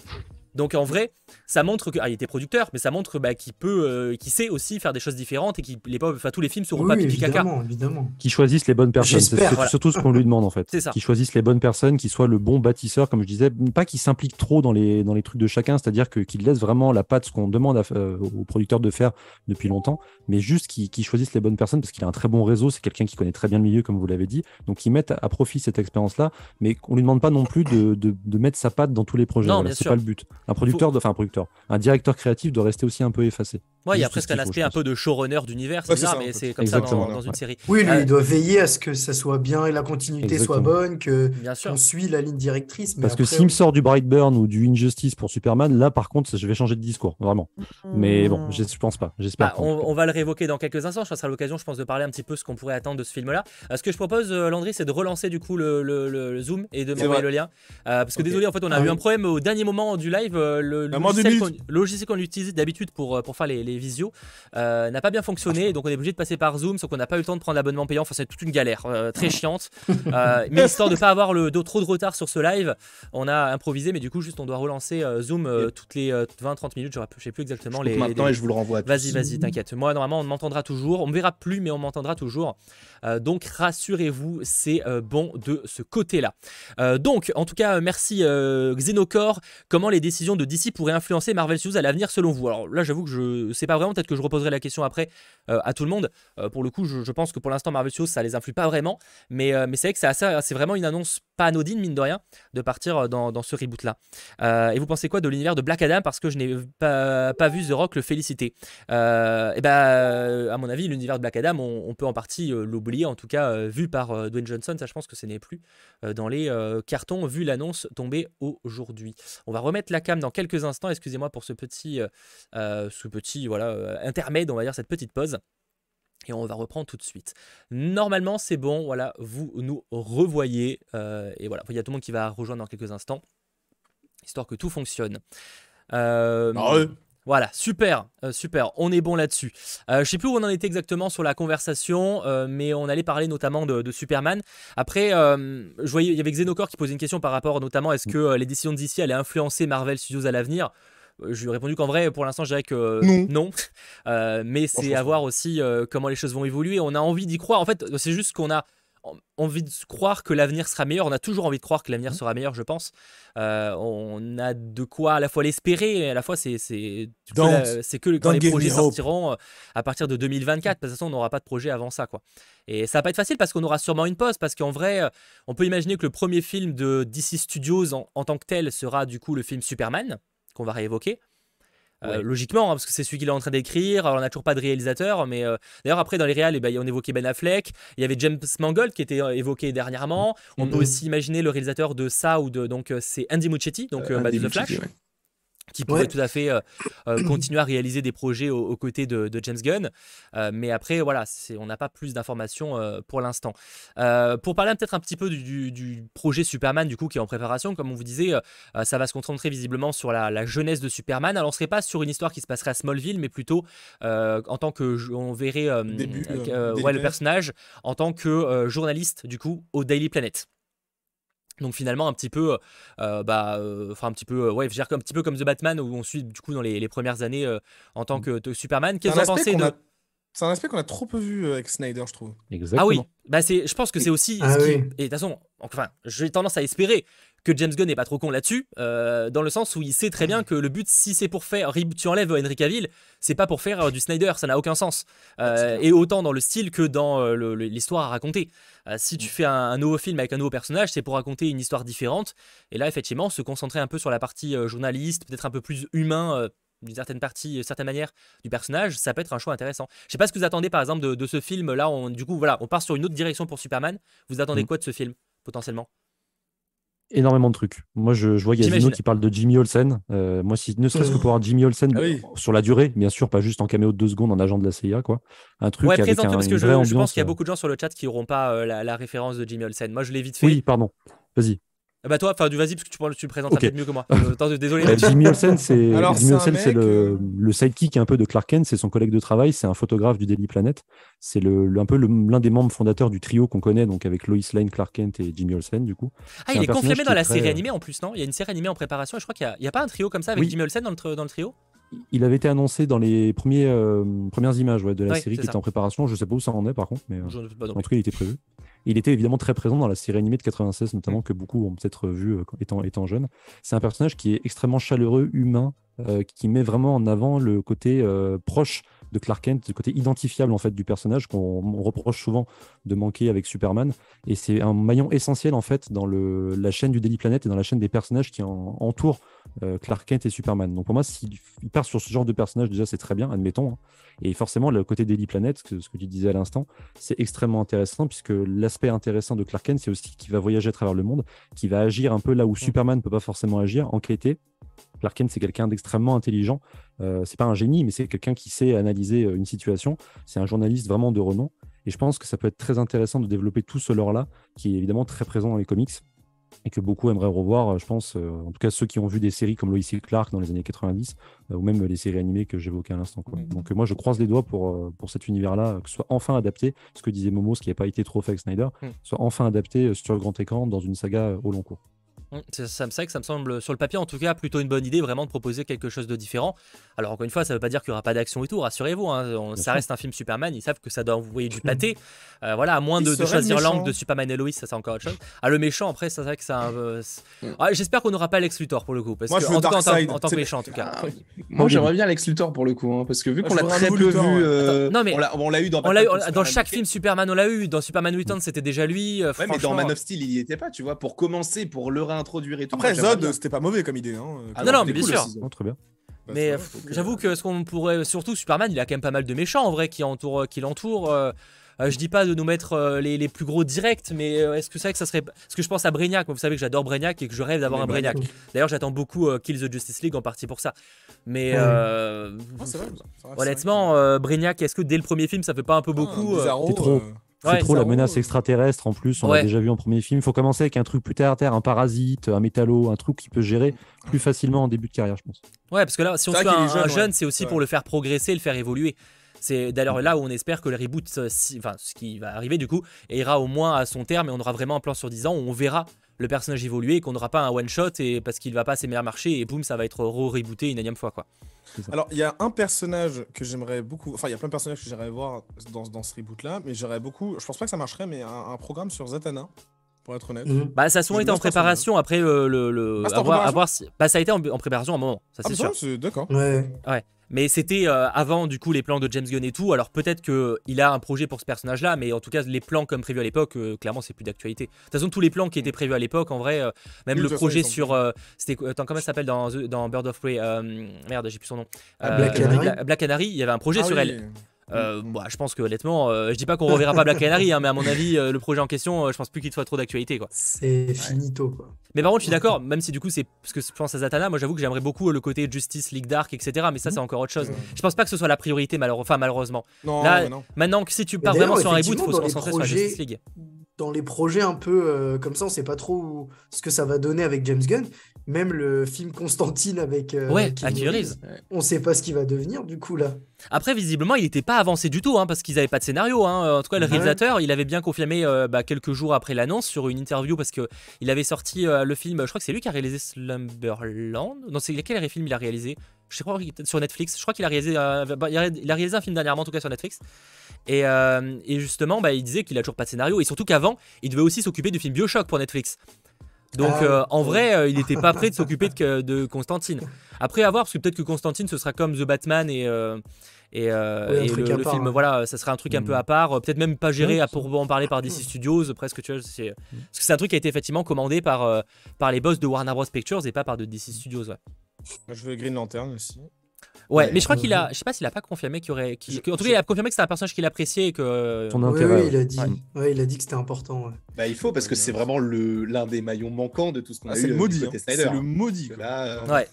Donc en vrai, ça montre que ah, il était producteur, mais ça montre bah, qu'il peut, euh, qu'il sait aussi faire des choses différentes et qu'il enfin tous les films seront pas pipi caca. Évidemment. Qui choisissent les bonnes personnes. C'est surtout ce qu'on lui demande en fait. C'est ça. Qui choisissent les bonnes personnes, qui soient le bon bâtisseur, comme je disais, pas qui s'implique trop dans les dans les trucs de chacun, c'est-à-dire que qu'il laisse vraiment la patte ce qu'on demande à, euh, aux producteurs de faire depuis longtemps, mais juste qui, qui choisissent les bonnes personnes parce qu'il a un très bon réseau, c'est quelqu'un qui connaît très bien le milieu comme vous l'avez dit, donc ils mettent à, profit cette expérience-là, mais on lui demande pas non plus de, de, de mettre sa patte dans tous les projets. Voilà, c'est pas le but. Un producteur, enfin un directeur créatif doit rester aussi un peu effacé. Ouais, il y a presque un aspect un peu de showrunner d'univers, c'est ça, mais c'est comme ça dans, une série. Oui, lui, il euh, doit veiller à ce que ça soit bien et la continuité soit bonne, que qu'on suit la ligne directrice. Parce que s'il me sort du Brightburn ou du Injustice pour Superman, là, par contre, je vais changer de discours, vraiment. Mais bon, je, pense pas. J'espère. Bah, on, va le réévoquer dans quelques instants. Ça sera l'occasion, je pense, de parler un petit peu ce qu'on pourrait attendre de ce film-là. Euh, ce que je propose, euh, Landry, c'est de relancer du coup le, Zoom et de m'envoyer le lien. parce que désolé, en fait, on a ah eu un problème au dernier moment du live. Le, logiciel qu'on utilise d'habitude pour, pour faire les, les visios n'a pas bien fonctionné, donc on est obligé de passer par Zoom, sauf qu'on n'a pas eu le temps de prendre l'abonnement payant. Enfin, c'est toute une galère, très chiante. mais histoire de pas avoir le, trop de retard sur ce live, on a improvisé, mais du coup, juste on doit relancer Zoom toutes les 20-30 minutes. Je ne sais plus exactement les. Maintenant, et je vous le renvoie. Vas-y, vas-y, t'inquiète. Moi, normalement, on m'entendra toujours. On me verra plus, mais on m'entendra toujours. donc, rassurez-vous, c'est bon de ce côté-là. donc, en tout cas, merci Xenocore. Comment les décisions de DC pourraient influencer Marvel Studios à l'avenir selon vous? Alors là, j'avoue que je sais pas vraiment. Peut-être que je reposerai la question après à tout le monde. pour le coup, je, pense que pour l'instant, Marvel Studios, ça les influe pas vraiment. Mais, mais c'est vrai que c'est vraiment une annonce pas anodine, mine de rien, de partir dans, ce reboot-là. et vous pensez quoi de l'univers de Black Adam? Parce que je n'ai pas, vu The Rock le féliciter. et ben, à mon avis, l'univers de Black Adam, on, peut en partie l'oublier, en tout cas vu par Dwayne Johnson. Ça, je pense que ce n'est plus dans les cartons vu l'annonce tombée aujourd'hui. On va remettre la cam dans quelques instants. Excusez-moi pour ce petit, ce petit voilà, intermède, on va dire cette petite pause. Et on va reprendre tout de suite. Normalement, c'est bon. Voilà, vous nous revoyez. et voilà, il y a tout le monde qui va rejoindre dans quelques instants, histoire que tout fonctionne. Euh, voilà, super, euh, super, on est bon là-dessus. Euh, je sais plus où on en était exactement sur la conversation, euh, mais on allait parler notamment de, Superman. Après, je voyais, il y avait Xenocore qui posait une question par rapport notamment est-ce que les décisions DC allaient influencer Marvel Studios à l'avenir? Je lui ai répondu qu'en vrai, pour l'instant, je dirais que non. mais c'est à voir aussi comment les choses vont évoluer. On a envie d'y croire. En fait, c'est juste qu'on a envie de croire que l'avenir sera meilleur. On a toujours envie de croire que l'avenir mmh. sera meilleur, je pense. Euh, on a de quoi à la fois l'espérer et à la fois c'est c'est que quand les projets sortiront euh, à partir de 2024. De toute façon, on n'aura pas de projet avant ça, quoi. Et ça va pas être facile parce qu'on aura sûrement une pause. Parce qu'en vrai, euh, on peut imaginer que le premier film de DC Studios en, en tant que tel sera du coup le film Superman qu'on va réévoquer. Euh, logiquement, hein, parce que c'est celui qu'il est en train d'écrire. Alors, on n'a toujours pas de réalisateur, mais euh, d'ailleurs, après, dans les réals, eh ben, on évoquait Ben Affleck. Il y avait James Mangold qui était euh, évoqué dernièrement. On peut mm-hmm. aussi imaginer le réalisateur de ça ou de. Donc, c'est Andy Muschietti, donc bah, de Flash qui pourrait tout à fait euh, euh, continuer à réaliser des projets aux, côtés de, James Gunn. Euh, mais après, voilà, on n'a pas plus d'informations pour l'instant. pour parler peut-être un petit peu du, projet Superman, du coup, qui est en préparation, comme on vous disait, ça va se concentrer visiblement sur la, jeunesse de Superman. Alors, on ne serait pas sur une histoire qui se passerait à Smallville, mais plutôt en tant que, on verrait ouais, le personnage en tant que journaliste, du coup, au Daily Planet. Donc finalement un petit peu, euh, euh, bah, euh, enfin un petit peu, ouais, je veux dire un petit peu comme The Batman où on suit du coup dans les, premières années en tant mm. que Superman. Qu'est-ce que vous pensez de... C'est un aspect qu'on a trop peu vu avec Snyder, je trouve. Exactement. Ah oui, bah c'est, je pense que c'est aussi. Ah et de toute façon, enfin, j'ai tendance à espérer que James Gunn n'est pas trop con là-dessus, dans le sens où il sait très bien que le but, si c'est pour faire, tu enlèves Henry Cavill, c'est pas pour faire du Snyder, ça n'a aucun sens. et autant dans le style que dans l'histoire à raconter. Euh, si tu mm. fais un, nouveau film avec un nouveau personnage, c'est pour raconter une histoire différente. Et là, effectivement, se concentrer un peu sur la partie euh, journaliste, peut-être un peu plus humain euh, d'une certaine partie, certaine manière du personnage, ça peut être un choix intéressant. Je sais pas ce que vous attendez par exemple de, ce film. Là, on, du coup, voilà, on part sur une autre direction pour Superman. Vous attendez mm. quoi de ce film potentiellement? Énormément de trucs. Moi, je, vois qu'il y a Zeno qui parle de Jimmy Olsen. Euh, moi, si, ne serait-ce que pour avoir Jimmy Olsen ah sur la durée, bien sûr, pas juste en caméo de deux secondes en agent de la CIA, quoi. Un truc ouais, avec un, parce que je, je, pense qu'il y a euh. beaucoup de gens sur le chat qui n'auront pas euh, la, la, référence de Jimmy Olsen. Moi, je l'ai vite fait. Oui, pardon. Vas-y. Ah bah toi, enfin, vas-y parce que tu, tu le présentes okay. mieux que moi. Euh, désolé. Bah, Jimmy Olsen, c'est le, euh, le, sidekick un peu de Clark Kent, c'est son collègue de travail, c'est un photographe du Daily Planet. C'est le, un peu l'un des membres fondateurs du trio qu'on connaît, donc avec Lois Lane, Clark Kent et Jimmy Olsen, du coup. Ah, il est confirmé dans la série animée en plus, non? Il y a une série animée en préparation et je crois qu'il n'y a, pas un trio comme ça avec Jimmy Olsen dans le, dans le trio? Il avait été annoncé dans les premiers, euh, premières images de la série qui était en préparation. Je sais pas où ça en est par contre, mais en tout cas, il était prévu. Il était évidemment très présent dans la série animée de 96, notamment, mm. que beaucoup ont peut-être vu euh, étant, étant jeune. C'est un personnage qui est extrêmement chaleureux, humain, euh, qui met vraiment en avant le côté euh, proche de Clark Kent, le côté identifiable en fait du personnage qu'on reproche souvent de manquer avec Superman. Et c'est un maillon essentiel en fait dans le, la chaîne du Daily Planet et dans la chaîne des personnages qui entourent Clark Kent et Superman. Donc pour moi, s'il part sur ce genre de personnage, déjà c'est très bien, admettons. Hein. Et forcément, le côté Daily Planet, ce que tu disais à l'instant, c'est extrêmement intéressant puisque l'aspect intéressant de Clark Kent, c'est aussi qu'il va voyager à travers le monde, qu'il va agir un peu là où Superman ne peut pas forcément agir, enquêter. Clark Kent, c'est quelqu'un d'extrêmement intelligent. Euh, c'est pas un génie, mais c'est quelqu'un qui sait analyser euh, une situation. C'est un journaliste vraiment de renom. Et je pense que ça peut être très intéressant de développer tout ce lore-là, qui est évidemment très présent dans les comics. et que beaucoup aimeraient revoir, je pense, en tout cas ceux qui ont vu des séries comme Lois et Clark dans les années 90, ou même les séries animées que j'évoquais à l'instant. Donc moi, je croise les doigts pour, pour cet univers-là, que ce soit enfin adapté, ce que disait Momo, ce qui n'a pas été trop fait avec Snyder, mm. soit enfin adapté sur le grand écran dans une saga au long cours. Mmh, ça, ça, que ça me semble, sur le papier en tout cas, plutôt une bonne idée vraiment de proposer quelque chose de différent. Alors encore une fois, ça ne veut pas dire qu'il n'y aura pas d'action et tout, rassurez-vous, hein, ça reste un film Superman, ils savent que ça doit envoyer du pâté. Euh, voilà, à moins de, choisir l'angle de Superman et Lois, ça c'est encore autre chose. Ah, le méchant, après, c'est vrai que ça. Ah, j'espère qu'on n'aura pas Lex Luthor pour le coup. Parce moi, que, en, tant, que méchant en tout cas. Ah, moi j'aimerais bien Lex Luthor pour le coup, hein, parce que vu qu'on l'a très peu vu, euh, non, mais on l'a eu dans. dans chaque film Superman, on l'a eu. Dans Superman Returns, c'était déjà lui. Ouais, mais dans Man of Steel, il n'y était pas, tu vois, pour commencer, pour le réintroduire et tout. Zod, c'était pas mauvais comme idée. Hein, ah non, non, mais bien sûr. très bien. Mais j'avoue que ce qu'on pourrait. Surtout, Superman, il a quand même pas mal de méchants en vrai qui l'entourent. Qui l'entourent euh, euh, je dis pas de nous mettre euh, les, les, plus gros directs, mais est-ce que c'est vrai que ça serait. Parce que je pense à Brainiac. Vous savez que j'adore Brainiac et que je rêve d'avoir un Brainiac. D'ailleurs, j'attends beaucoup Kill the Justice League en partie pour ça. Mais ah, honnêtement, Brainiac, est-ce que dès le premier film, ça fait pas un peu ah, beaucoup C'est trop. C'est trop la menace extraterrestre en plus, on l'a déjà vu en premier film. Il faut commencer avec un truc plus terre à terre, un parasite, un métallo, un truc qui peut gérer plus facilement en début de carrière, je pense. Ouais, parce que là, si on suit un, jeune, c'est aussi pour le faire progresser, le faire évoluer. C'est d'ailleurs là où on espère que le reboot, euh, enfin ce qui va arriver du coup, ira au moins à son terme et on aura vraiment un plan sur 10 ans où on verra le personnage évoluer et qu'on n'aura pas un one shot et parce qu'il va pas assez bien marcher et boum ça va être re-rebooté une énième fois quoi. Alors, il y a un personnage que j'aimerais beaucoup. Enfin, il y a plein de personnages que j'aimerais voir dans, dans ce reboot-là, mais j'aimerais beaucoup. Je pense pas que ça marcherait, mais un, programme sur Zatanna. Pour être honnête. Mhm. Bah, ça a souvent été en préparation. Après, le. le, ah, avoir, Bah, ça a été en, préparation à un moment. Ça, c'est ah, sûr. D'accord. Ouais. ouais. Mais c'était euh, avant du coup les plans de James Gunn et tout. Alors peut-être qu'il a un projet pour ce personnage-là, mais en tout cas les plans comme prévu à l'époque, euh, clairement c'est plus d'actualité. De toute façon tous les plans qui étaient prévus à l'époque, en vrai, euh, même le projet sur, c'était attends comment ça s'appelle dans, dans Bird of Prey, merde j'ai plus son nom. Ah, Black Canary. Black Canary, il y avait un projet ah sur elle. Euh, bah, je pense que honnêtement, euh, je dis pas qu'on reverra pas Black Canary, hein, mais à mon avis, euh, le projet en question, je pense plus qu'il soit trop d'actualité. quoi. C'est finito. Quoi. Mais par contre, je suis d'accord, même si du coup, c'est parce que je pense à Zatanna, moi j'avoue que j'aimerais beaucoup le côté Justice, League Dark, etc. Mais ça, c'est encore autre chose. Je pense pas que ce soit la priorité, enfin, malheureusement. Non, Là, maintenant que si tu pars vraiment sur un reboot, il faut se concentrer sur la Justice League dans les projets un peu comme ça, on sait pas trop ce que ça va donner avec James Gunn. Même le film Constantine avec. Euh, ouais, Reeves. On sait pas ce qu'il va devenir du coup là. Après, visiblement, il n'était pas avancé du tout, hein, parce qu'ils n'avaient pas de scénario. Hein. En tout cas, le réalisateur, il avait bien confirmé euh, bah, quelques jours après l'annonce sur une interview, parce qu'il avait sorti euh, le film. Je crois que c'est lui qui a réalisé Slumberland. Non, c'est quel film il a réalisé? Je sais pas, sur Netflix. Je crois qu'il a réalisé, bah, il a réalisé un film dernièrement, en tout cas sur Netflix. Et, et justement, bah, il disait qu'il a toujours pas de scénario, et surtout qu'avant, il devait aussi s'occuper du film Bioshock pour Netflix. Donc ah euh, en vrai, euh, il n'était pas prêt de s'occuper de, Constantine. Après, à voir, parce que peut-être que Constantine, ce sera comme The Batman et, euh, et, le, film, hein. voilà, ça sera un truc un peu mm. à part. Peut-être même pas géré à, pour en parler par DC Studios, presque, tu vois. Mm. parce que c'est un truc qui a été effectivement commandé par, par les boss de Warner Bros. Pictures et pas par de DC Studios. Ouais. Je veux Green Lantern aussi. Ouais, mais je crois qu'il a, je sais pas s'il a pas confirmé qu'il aurait, en tout cas, il a confirmé que c'était un personnage qu'il appréciait et que. Son intérêt. Oui, il a dit, ouais. il a dit que c'était important. Bah, il faut parce que c'est vraiment le l'un des maillons manquants de tout ce qu'on a ah, eu. C'est le maudit. Hein. C'est le maudit. Là, euh, ouais.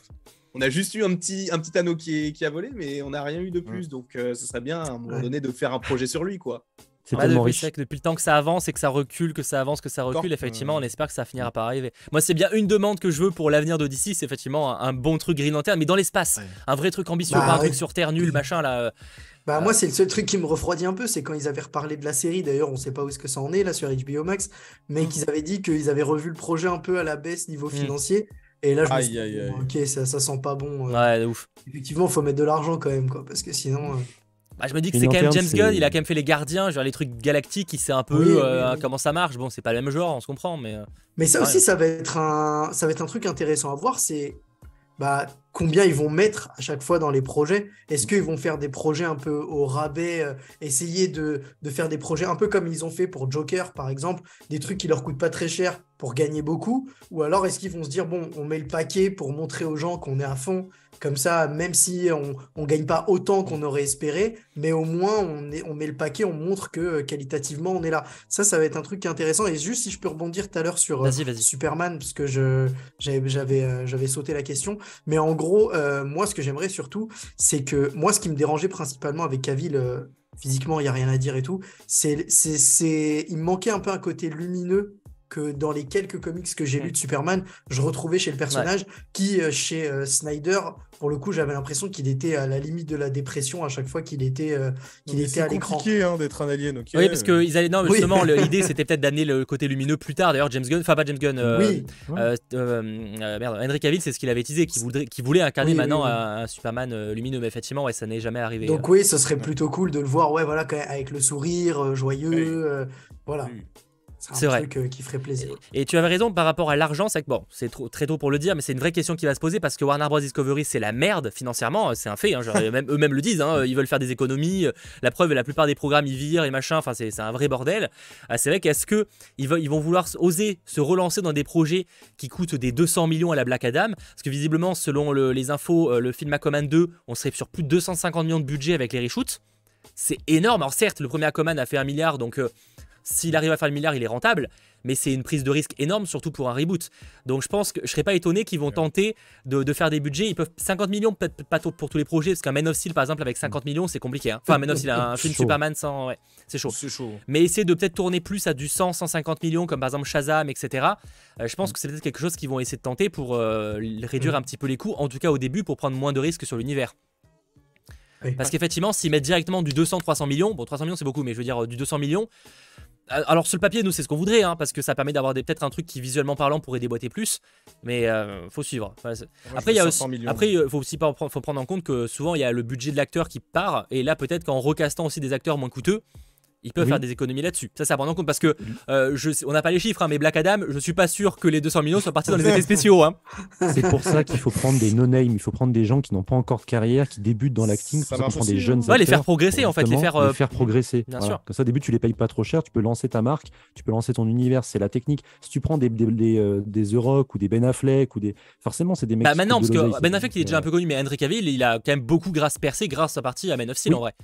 On a juste eu un petit, un petit anneau qui, qui a volé, mais on n'a rien eu de plus. Donc, euh, ce serait bien à un moment donné de faire un projet sur lui, quoi. C'est depuis, depuis le temps que ça avance et que ça recule, que ça avance, que ça recule, effectivement, on espère que ça finira par arriver. Moi, c'est bien une demande que je veux pour l'avenir d'Odyssey, c'est effectivement un, bon truc Green Lantern, mais dans l'espace. Un vrai truc ambitieux, bah pas un truc sur Terre nul, machin là. Bah, moi, c'est le seul truc qui me refroidit un peu, c'est quand ils avaient reparlé de la série. D'ailleurs, on sait pas où est-ce que ça en est là sur HBO Max, mais mm. qu'ils avaient dit qu'ils avaient revu le projet un peu à la baisse niveau mm. financier. Et là, je me suis dit, ok, ça, ça sent pas bon. Euh. Ouais, ouf. Effectivement, il faut mettre de l'argent quand même, quoi, parce que sinon. Euh, bah, je me dis que c'est quand même James Gunn, il a quand même fait les gardiens, genre les trucs galactiques, il sait un peu euh, comment ça marche. Bon, c'est pas le même genre, on se comprend, mais. Euh, mais ça aussi, ça va être un, ça va être un truc intéressant à voir, c'est bah, combien ils vont mettre à chaque fois dans les projets. Est-ce qu'ils vont faire des projets un peu au rabais, euh, essayer de, de, faire des projets un peu comme ils ont fait pour Joker, par exemple, des trucs qui leur coûtent pas très cher pour gagner beaucoup, ou alors est-ce qu'ils vont se dire bon, on met le paquet pour montrer aux gens qu'on est à fond comme ça, même si on ne gagne pas autant qu'on aurait espéré, mais au moins on, est, on met le paquet, on montre que euh, qualitativement on est là. Ça, ça va être un truc intéressant. Et juste si je peux rebondir tout à l'heure sur euh, Superman, parce que j'avais euh, j'avais sauté la question. Mais en gros, moi, ce que j'aimerais surtout, c'est que moi, ce qui me dérangeait principalement avec Cavill, physiquement, il n'y a rien à dire et tout, c'est il me manquait un peu un côté lumineux que dans les quelques comics que j'ai lus de Superman, je retrouvais chez le personnage qui, euh, chez euh, Snyder, pour le coup, j'avais l'impression qu'il était à la limite de la dépression à chaque fois qu'il était, euh, qu'il était à l'écran. C'est compliqué hein, d'être un alien. Oui, parce que ils allaient... non, justement, l'idée c'était peut-être d'amener le côté lumineux plus tard. D'ailleurs, James Gunn, enfin pas James Gunn, oui. merde, Henry Cavill, c'est ce qu'il avait teasé, qu'il voulait, voulait incarner maintenant un, Superman lumineux, mais effectivement, ouais, ça n'est jamais arrivé. Donc oui, ce serait plutôt cool de le voir, ouais, voilà, avec le sourire, joyeux, voilà. C'est vrai. truc euh, qui ferait plaisir. Et, tu avais raison par rapport à l'argent, c'est que bon, c'est très tôt pour le dire, mais c'est une vraie question qui va se poser parce que Warner Bros. Discovery, c'est la merde financièrement, c'est un fait. Hein, eux-mêmes le disent, hein, ils veulent faire des économies. La preuve, la plupart des programmes, ils virent et machin, enfin, c'est un vrai bordel. Ah, c'est vrai qu'est-ce que ils, vont vouloir oser se relancer dans des projets qui coûtent des 200 millions à la Black Adam? Parce que visiblement, selon les infos, euh, le film Aquaman 2, on serait sur plus de 250 millions de budget avec les reshoots. C'est énorme. Alors certes, le premier Aquaman a fait un milliard, donc euh, s'il arrive à faire le milliard, il est rentable, mais c'est une prise de risque énorme, surtout pour un reboot. Donc je pense que je serais pas étonné qu'ils vont tenter de, faire des budgets. Ils peuvent 50 millions, peut-être pas pour tous les projets, parce qu'un Man of Steel, par exemple, avec 50 millions, c'est compliqué. Hein. Enfin, Man of Steel, un film Superman sans. Ouais, c'est chaud. chaud. Mais essayer de peut-être tourner plus à du 100, 150 millions, comme par exemple Shazam, etc. Euh, je pense que c'est peut-être quelque chose qu'ils vont essayer de tenter pour euh, réduire mm. un petit peu les coûts, en tout cas au début, pour prendre moins de risques sur l'univers. Parce qu'effectivement, s'ils mettent directement du 200-300 millions, bon 300 millions c'est beaucoup, mais je veux dire du 200 millions, euh, alors sur le papier, nous c'est ce qu'on voudrait, hein, parce que ça permet d'avoir peut-être un truc qui visuellement parlant pourrait déboîter plus, mais euh, faut suivre. après, il y a aussi, après, faut aussi faut prendre en compte que souvent il y a le budget de l'acteur qui part, et là peut-être qu'en recastant aussi des acteurs moins coûteux, ils peuvent faire des économies là-dessus. Ça, ça prend en compte parce que euh, je, on n'a pas les chiffres, hein, mais Black Adam, je suis pas sûr que les 200 millions soient partis dans les effets spéciaux. Hein. C'est pour ça qu'il faut prendre des no-name, il faut prendre des gens qui n'ont pas encore de carrière, qui débutent dans l'acting, ça prendre des jeunes ouais, les faire progresser en fait, les faire, les faire progresser. Bien sûr. Comme ça, au début, tu les payes pas trop cher, tu peux lancer ta marque, tu peux lancer ton univers, c'est la technique. Si tu prends des des, des, euh, The Rock ou des Ben Affleck ou des, forcément, c'est des mecs. Bah maintenant, parce que Ben Affleck il est déjà un peu connu, mais Henry Cavill, il a quand même beaucoup grâce percé grâce à partie à Man of Steel en vrai.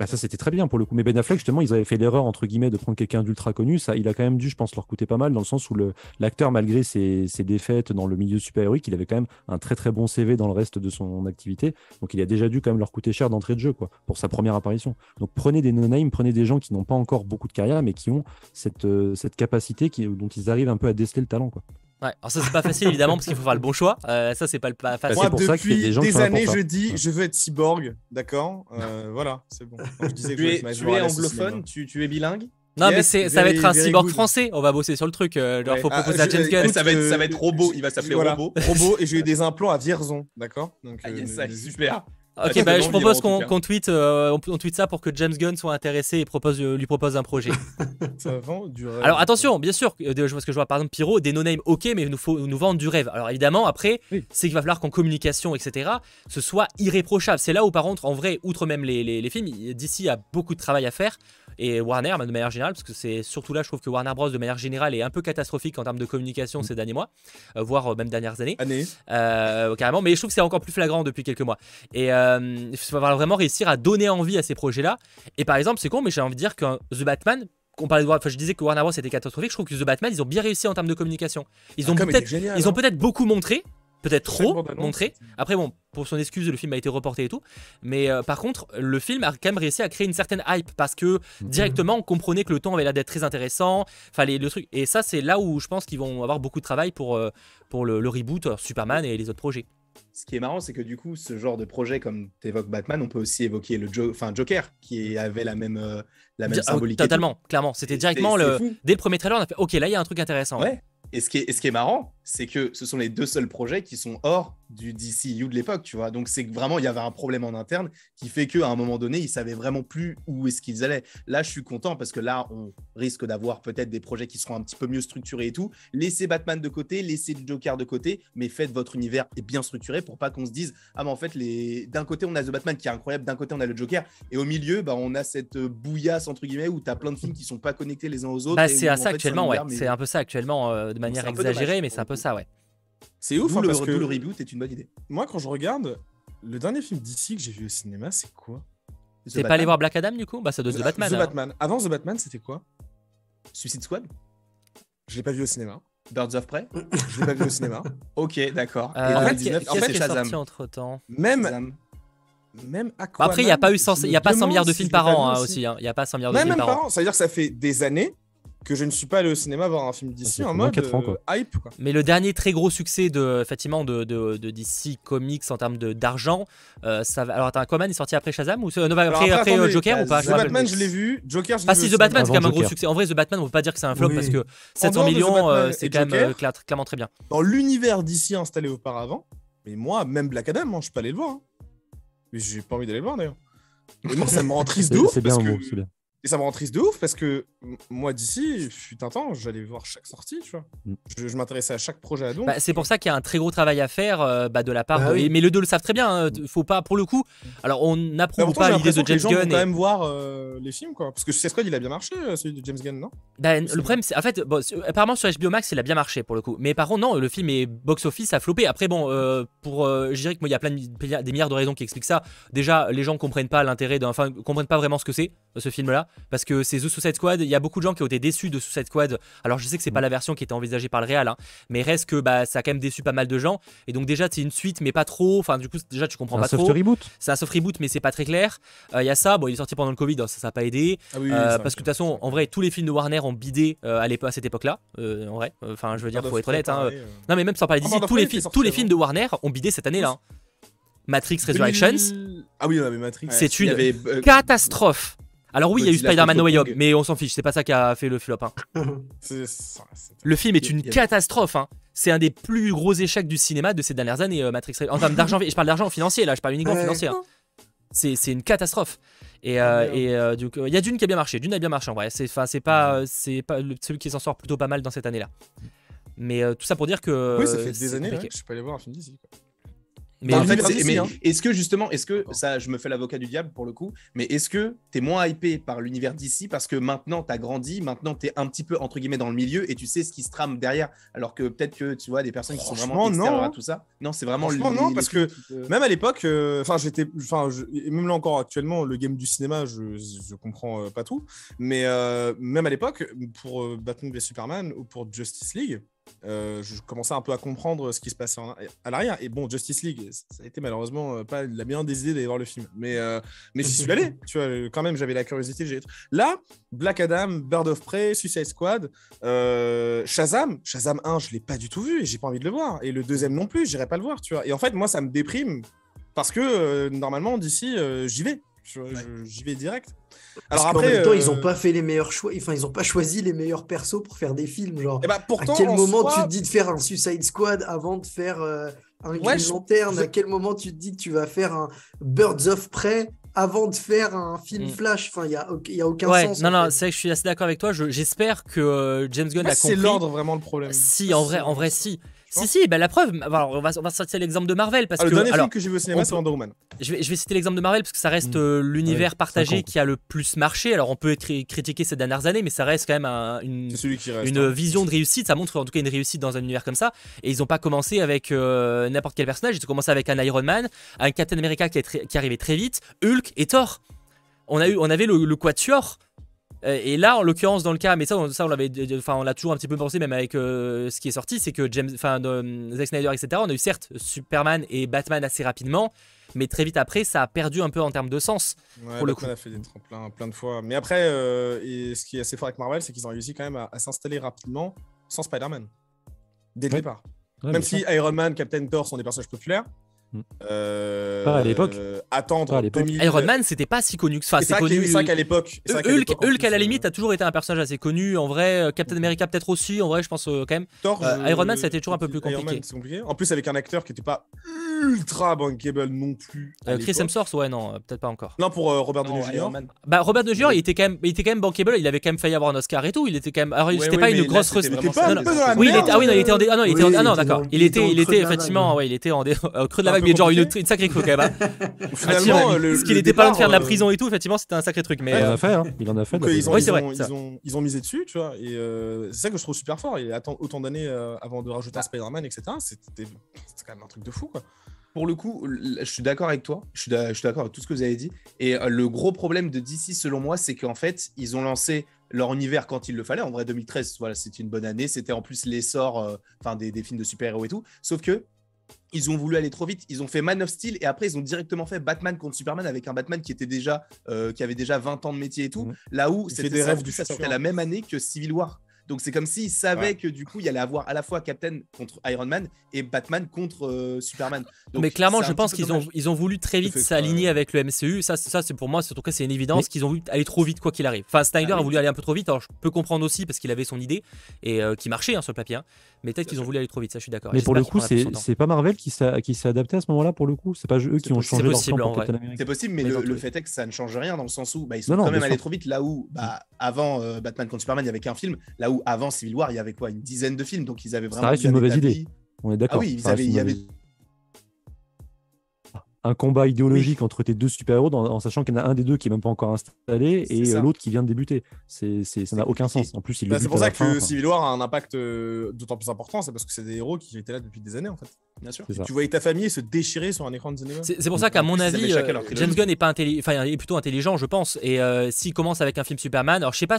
Bah ça c'était très bien pour le coup. Mais Ben Affleck justement ils avaient fait l'erreur entre guillemets de prendre quelqu'un d'ultra connu. Ça il a quand même dû je pense leur coûter pas mal dans le sens où l'acteur malgré ses, défaites dans le milieu super-héroïque il avait quand même un très très bon CV dans le reste de son activité. Donc il a déjà dû quand même leur coûter cher d'entrée de jeu quoi pour sa première apparition. Donc prenez des no-name, prenez des gens qui n'ont pas encore beaucoup de carrière mais qui ont cette, euh, capacité qui, dont ils arrivent un peu à déceler le talent quoi. Ouais, alors ça c'est pas facile évidemment parce qu'il faut faire le bon choix. Euh, ça c'est pas, pas facile. Moi, pour depuis des, gens des années je dis je veux être cyborg, d'accord? Euh, Voilà, c'est bon. je disais tu, es, tu es anglophone, tu, tu, es bilingue? Non mais c'est ça va être un cyborg français, on va bosser sur le truc. Euh, genre, faut ah, proposer à James Gunn. Ça va être, ça va être robot, il va s'appeler robot. Robot et j'ai eu des implants à Vierzon, d'accord? Donc ah, yes, super. Ok, bah, je propose qu'on tweet, euh, on, tweet ça pour que James Gunn soit intéressé et propose, euh, lui propose un projet. ça vend du rêve. Alors attention, bien sûr, euh, parce que je vois par exemple Pyro, des no-name, ok, mais il nous faut nous vendre du rêve. Alors évidemment, après, c'est qu'il va falloir qu'en communication, etc., ce soit irréprochable. C'est là où, par contre, en vrai, outre même les, les, les films, d'ici a beaucoup de travail à faire et Warner de manière générale, parce que c'est surtout là, je trouve que Warner Bros de manière générale est un peu catastrophique en termes de communication mm. ces derniers mois, euh, voire euh, même dernières années. Années. Euh, carrément, mais je trouve que c'est encore plus flagrant depuis quelques mois. Et il va vraiment réussir à donner envie à ces projets-là. Et par exemple, c'est con, mais j'ai envie de dire que The Batman, on parlait de, enfin, je disais que Warner Bros était catastrophique. Je trouve que The Batman, ils ont bien réussi en termes de communication. Ils ah, ont peut-être, ils ont hein. peut-être beaucoup montré, peut-être trop montré. Après, bon, pour son excuse, le film a été reporté et tout. Mais euh, par contre, le film a quand même réussi à créer une certaine hype parce que mhm. directement, on comprenait que le ton avait l'air d'être très intéressant. Fallait le truc. Et ça, c'est là où je pense qu'ils vont avoir beaucoup de travail pour, euh, pour le, reboot, euh, Superman et les autres projets. Ce qui est marrant, c'est que du coup, ce genre de projet, comme tu évoques Batman, on peut aussi évoquer le Joker, qui avait la même, la même oh, symbolique. Totalement, clairement. C'était directement le. Dès le premier trailer, on a fait Ok, là, il y a un truc intéressant. Ouais. Et ce qui est, ce qui est marrant, c'est que ce sont les deux seuls projets qui sont hors du DCU de l'époque, tu vois. Donc c'est vraiment, il y avait un problème en interne qui fait qu'à un moment donné, ils savaient vraiment plus où est-ce qu'ils allaient. Là, je suis content parce que là, on risque d'avoir peut-être des projets qui seront un petit peu mieux structurés et tout. Laissez Batman de côté, laissez le Joker de côté, mais faites votre univers bien structuré pour pas qu'on se dise, ah mais en fait, les... d'un côté, on a The Batman qui est incroyable, d'un côté, on a le Joker, et au milieu, bah, on a cette bouillasse, entre guillemets, où tu as plein de films qui sont pas connectés les uns aux autres. Bah, c'est à ça actuellement, ouais. C'est un peu ça actuellement, euh, de manière exagérée, mais c'est peu ça, ouais. C'est ouf, hein, le, parce que le reboot est une bonne idée. Moi, quand je regarde, le dernier film d'ici que j'ai vu au cinéma, c'est quoi? C'est pas aller voir Black Adam du coup? Bah, ça doit être The Batman. The Batman. Avant The Batman, c'était quoi? Suicide Squad? Je l'ai pas vu au cinéma. Birds of Prey? Je l'ai pas vu au cinéma. ok, d'accord. Euh, en fait, en fait, Shazam. entre temps. Même. Même Aquaman, bah, Après, il n'y a pas eu 100, y a pas 100 milliards de films par an hein, aussi. Hein. Il n'y a pas 100 milliards de films par, an. C'est-à-dire que ça fait des années que je ne suis pas allé au cinéma voir un film d'ici en mode ans, quoi. Euh, hype. Quoi. Mais le dernier très gros succès de, effectivement, de, de, de DC Comics en termes d'argent, euh, ça va... alors attends, Aquaman est sorti après Shazam ou non, après, après, euh, Joker ou pas? The Batman, je l'ai vu. Joker, je l'ai ah, vu. Ah si, The Batman, c'est quand même un gros succès. En vrai, The Batman, on peut pas dire que c'est un flop parce que 700 millions, c'est quand même clairement très bien. Dans l'univers d'ici installé auparavant, mais moi, même Black Adam, hein, je peux aller le voir. Hein. Mais j'ai pas envie d'aller le voir d'ailleurs. Mais moi, ça me rend triste de ouf. C'est bien, c'est bien. Et ça me rend triste de ouf parce que moi d'ici, fut un temps, j'allais voir chaque sortie, tu vois. Mm. Je, m'intéressais à chaque projet à bah, c'est pour ça qu'il y a un très gros travail à faire euh, bah, de la part. Bah mais les deux le savent très bien. Hein, faut pas, pour le coup. Alors on n'approuve pas l'idée de James Gunn. Vont quand même voir euh, les films, quoi. Parce que Suicide Squad, il a bien marché, euh, celui de James Gunn, non? Le problème, c'est en fait, bon, apparemment sur HBO Max, il a bien marché pour le coup. Mais par contre, non, le film est box office a flopé. Après, bon, pour, je dirais que moi, il y a plein de, des milliards de raisons qui expliquent ça. Déjà, les gens comprennent pas l'intérêt d'un, enfin, comprennent pas vraiment ce que c'est ce film-là, parce que c'est Suicide Squad. Il y a beaucoup de gens qui ont été déçus de Suicide Squad. Alors je sais que c'est pas mm. la version qui était envisagée par le Real, hein, mais reste que bah, ça a quand même déçu pas mal de gens. Et donc déjà c'est une suite, mais pas trop. Enfin du coup déjà tu comprends pas trop. C'est un soft reboot. C'est un soft reboot, mais c'est pas très clair. Euh, il y a ça. Bon, il est sorti pendant le Covid, ça ça a pas aidé. Ah euh, parce que de toute façon, en vrai, tous les films de Warner ont bidé euh, à, à cette époque-là. en vrai, enfin je veux dire, faut être honnête. Hein. Non mais même sans parler d'ici, tous les films, tous les films de Warner ont bidé cette année-là. Hein. Matrix Resurrections. Ah oui, mais Matrix. C'est une catastrophe. Alors oui, il y a eu Spider-Man No Way Home, mais on s'en fiche, c'est pas ça qui a fait le flop. Hein. le film est une catastrophe. Hein. C'est un des plus gros échecs du cinéma de ces dernières années, euh, Matrix. En termes d'argent, je parle d'argent financier là, je parle uniquement financier. Hein. C'est une catastrophe. Et, euh, et euh, il y a Dune qui a bien marché. Dune a bien marché en vrai. C'est pas c'est pas celui qui s'en sort plutôt pas mal dans cette année là. Mais tout ça pour dire que. Oui, ça fait des années. que je suis pas allé voir un film d'ici. Mais, en fait, hein. est-ce que justement, est-ce que ça, je me fais l'avocat du diable pour le coup, mais est-ce que tu es moins hypé par l'univers d'ici parce que maintenant tu as grandi, maintenant tu es un petit peu entre guillemets dans le milieu et tu sais ce qui se trame derrière, alors que peut-être que tu vois des personnes qui sont vraiment extérieures à tout ça? Non, c'est vraiment. non, parce que même à l'époque, euh, enfin j'étais, enfin même là encore actuellement, le game du cinéma, je, je comprends euh, pas tout, mais euh, même à l'époque, pour Batman v Superman ou pour Justice League. Euh, je commençais un peu à comprendre ce qui se passait à l'arrière. Et bon, Justice League, ça a été malheureusement euh, pas la meilleure des idées d'aller voir le film. Mais, euh, mais j'y suis allé. Tu vois, quand même, j'avais la curiosité. Là, Black Adam, Bird of Prey, Suicide Squad, Shazam, Shazam 1, je l'ai pas du tout vu et j'ai pas envie de le voir. Et le deuxième non plus, j'irai pas le voir. Tu vois. Et en fait, moi, ça me déprime parce que normalement, d'ici, j'y vais. J'y vais direct. Alors après, en même temps, ils n'ont euh, pas fait les meilleurs choix. Enfin, ils n'ont pas choisi les meilleurs persos pour faire des films. Genre, eh ben, à quel moment tu te dis de faire un Suicide Squad avant de faire euh, un ouais, Lanterne À quel moment tu te dis que tu vas faire un Birds of Prey avant de faire un film mm. Flash? Enfin, il n'y a, y a aucun ouais, sens. Non, non, c'est vrai que je suis assez d'accord avec toi. J'espère que euh, James Gunn a compris. C'est l'ordre vraiment le problème. Si, en vrai, en vrai, si. Si, si, ben la preuve, alors on, va, on va sortir l'exemple de Marvel. Parce ah, que, le dernier film que j'ai vu au cinéma, c'est Wonder Woman. Je vais, je vais citer l'exemple de Marvel parce que ça reste mm. euh, l'univers partagé qui a le plus marché. Alors on peut critiquer ces dernières années, mais ça reste quand même une, une hein. vision de réussite. Ça montre en tout cas une réussite dans un univers comme ça. Et ils n'ont pas commencé avec euh, n'importe quel personnage. Ils ont commencé avec un Iron Man, un Captain America qui, est qui arrivait très vite, Hulk et Thor. On, a eu, on avait le, le Quatuor et là, en l'occurrence, dans le cas, mais ça, on, ça on l'avait, enfin, on l'a toujours un petit peu pensé, même avec euh, ce qui est sorti, c'est que James, enfin, euh, Zack Snyder, etc. On a eu certes Superman et Batman assez rapidement, mais très vite après, ça a perdu un peu en termes de sens. Ouais, pour le coup. a fait des tremplins plein de fois. Mais après, et ce qui est assez fort avec Marvel, c'est qu'ils ont réussi quand même à, s'installer rapidement sans Spider-Man dès le départ. même si Iron Man, Captain Thor sont des personnages populaires, Mm. Euh, à l'époque. attendre à 2000... Iron Man, c'était pas si connu que ça. C'est connu. C'est qu'à l'époque. Hulk, Hulk, à la limite, a toujours été un personnage assez connu. En vrai, euh, Captain America peut-être aussi. En vrai, je pense euh, quand même. Thor, Iron Man, ça a été toujours un peu plus compliqué. compliqué. En plus, avec un acteur qui était pas ultra bankable non plus. Chris Hemsworth, ouais, non, peut-être pas encore. Non, pour Robert Downey Jr. Bah, Robert Downey Jr. il était quand même, il était quand même bankable. Il avait quand même failli avoir un Oscar et tout. Il était quand même. Alors, c'était pas une grosse. Oui, il était. Ah oui, non, il était en. Ah non, il était. Ah non, d'accord. Il était, il était effectivement, ouais, il était en creux de la vague, mais genre une sacré quand même. Hein. Finalement, le, ce qu'il était pas loin de faire de la euh, prison et tout, effectivement, c'était un sacré truc. Mais il en a fait, hein. il en a fait. ils, ont, ils, ont, ils, ont, misé dessus, tu vois. Et euh, c'est ça que je trouve super fort. Il attend autant d'années euh, avant de rajouter un Spider-Man, etc. C'était quand même un truc de fou, quoi pour le coup, je suis d'accord avec toi. Je suis d'accord avec tout ce que vous avez dit. Et le gros problème de DC, selon moi, c'est qu'en fait, ils ont lancé leur univers quand il le fallait. En vrai, 2013, voilà, c'était une bonne année. C'était en plus l'essor enfin, des, des, films de super-héros et tout. Sauf que ils ont voulu aller trop vite. Ils ont fait Man of Steel et après ils ont directement fait Batman contre Superman avec un Batman qui était déjà, euh, qui avait déjà 20 ans de métier et tout. Mmh. Là où c'était des rêves du ça la même année que Civil War. Donc c'est comme s'ils savaient que du coup il y allait avoir à la fois Captain contre Iron Man et Batman contre euh, Superman. mais clairement, je pense qu'ils ont, ils ont voulu très vite s'aligner avec le MCU. Ça, ça c'est pour moi, en tout cas, c'est une évidence qu'ils ont voulu aller trop vite quoi qu'il arrive. Enfin, Snyder ah a voulu aller un peu trop vite. Alors je peux comprendre aussi parce qu'il avait son idée et euh, qui marchait hein, sur le papier. Hein. Mais peut-être qu'ils ont voulu aller trop vite. Ça, je suis d'accord. Mais pour le coup, c'est pas Marvel qui s'est adapté à ce moment-là. Pour le coup, c'est pas eux qui ont changé leur plan pour C'est possible, mais le, fait est que ça ne change rien dans le sens où bah, ils sont quand même allés trop vite. Là où bah, avant euh, Batman contre Superman, il y avait qu'un film. Là où avant Civil War, il y avait quoi Une dizaine de films. Donc ils avaient vraiment. Ça reste une mauvaise idée. On est d'accord. Ah oui, il y avait un combat idéologique entre tes deux super-héros en sachant qu'il y en a un des deux qui est même pas encore installé et euh, l'autre qui vient de débuter. C'est, ça n'a aucun sens. En plus, bah, c'est pour ça que Civil War a un impact euh, d'autant plus important, c'est parce que c'est des héros qui étaient là depuis des années en fait. Bien sûr. Tu voyais ta famille se déchirer sur un écran de cinéma. C'est, pour ça qu'à mon avis, euh, James Gunn est pas enfin, est plutôt intelligent, je pense. Et s'il commence avec un film Superman, alors je sais pas,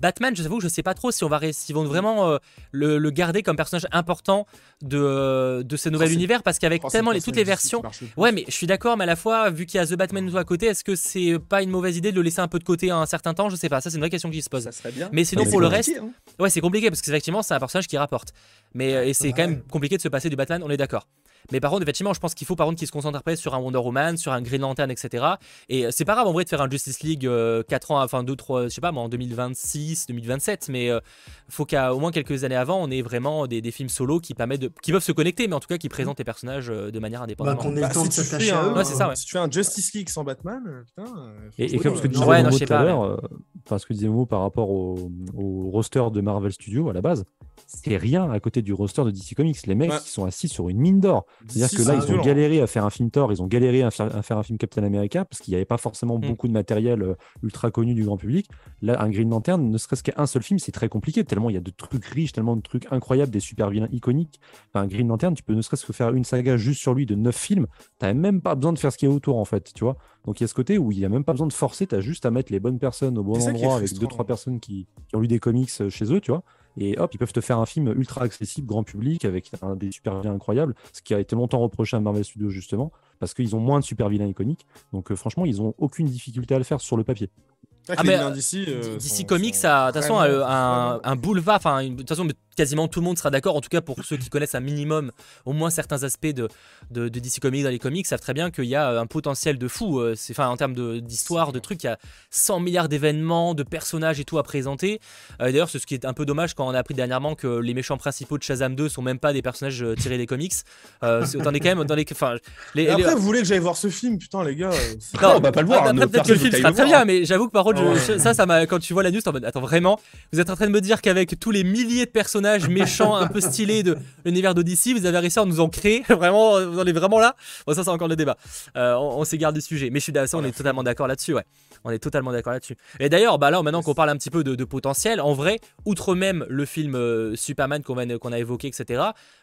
Batman, je vous je sais pas trop si on va, s'ils vont vraiment le, garder comme personnage important de de ce nouvel univers parce qu'avec tellement les, toutes les versions. Ouais, mais je suis d'accord, mais à la fois, vu qu'il y a The Batman à côté, est-ce que c'est pas une mauvaise idée de le laisser un peu de côté un certain temps? Je sais pas, ça c'est une vraie question qui se pose. Ça serait bien. Mais sinon, pour le reste, hein. ouais, c'est compliqué parce que effectivement, c'est un personnage qui rapporte. Mais euh, et c'est quand même compliqué de se passer du Batman, on est d'accord. Mais par contre, effectivement, je pense qu'il faut par contre qu'il se concentre après sur un Wonder Woman, sur un Green Lantern, etc. Et euh, c'est pas grave en vrai de faire un Justice League 4 euh, ans, enfin 2, 3, je sais pas, en 2026, 2027, mais il faut qu'à au moins quelques années avant, on ait vraiment des, films solo qui permettent de, qui peuvent se connecter, mais en tout cas qui présentent les personnages de manière indépendante. Bah, qu'on ait le bah, temps de s'attacher à eux. c'est ça, Si tu fais un Justice League sans Batman, putain. Et, comme ce que disait ouais, tout à l'heure, enfin ce que disait Mo par rapport au, au roster de Marvel Studios à la base, c'est rien à côté du roster de DC Comics. Les mecs, ils sont assis sur une mine d'or. C'est-à-dire que là, ils ont galéré à faire un film Thor, ils ont galéré à faire, un film Captain America parce qu'il n'y avait pas forcément mm. beaucoup de matériel euh, ultra connu du grand public. Là, un Green Lantern, ne serait-ce qu'un seul film, c'est très compliqué, tellement il y a de trucs riches, tellement de trucs incroyables, des super vilains iconiques. un Green Lantern, tu peux ne serait-ce que faire une saga juste sur lui de neuf films. Tu n'as même pas besoin de faire ce qui est autour, en fait, tu vois. Donc il y a ce côté où il n'y a même pas besoin de forcer, tu as juste à mettre les bonnes personnes au bon endroit avec deux, trois personnes qui, qui ont lu des comics euh, chez eux, tu vois et hop, ils peuvent te faire un film ultra accessible, grand public, avec un, des super vilains incroyables, ce qui a été longtemps reproché à Marvel Studios justement, parce qu'ils ont moins de super vilains iconiques. Donc euh, franchement, ils ont aucune difficulté à le faire sur le papier. Ah, mais d'ici euh, Comics, de toute façon, un, un, boulevard, enfin, de toute façon, quasiment tout le monde sera d'accord, en tout cas pour ceux qui connaissent un minimum, au moins certains aspects de, de, DC Comics dans les comics, savent très bien qu'il y a un potentiel de fou. Euh, enfin, en termes d'histoire, de, trucs, il y a 100 milliards d'événements, de personnages et tout à présenter. Euh, d'ailleurs, c'est ce qui est un peu dommage quand on a appris dernièrement que les méchants principaux de Shazam 2 sont même pas des personnages euh, tirés des comics. Euh, on est quand même dans les. Enfin, les, après, vous voulez que j'aille voir ce film, putain, les gars. Non, on va pas le voir. Après, peut-être que le film sera très bien, mais j'avoue que par contre, ça, ça m'a. Quand tu vois la news, attends, vraiment, vous êtes en train de me dire qu'avec tous les milliers de personnages méchant, un peu stylé de l'univers d'Odyssey. Vous avez réussi à nous en créer? Vraiment, vous en êtes vraiment là? Bon, ça, c'est encore le débat. Euh, on, s'égare du sujet. Mais je suis d'accord, on est totalement d'accord là-dessus. Ouais. On est totalement d'accord là-dessus. Et d'ailleurs, bah là, maintenant qu'on parle un petit peu de, potentiel, en vrai, outre même le film euh, Superman qu'on a évoqué, etc.,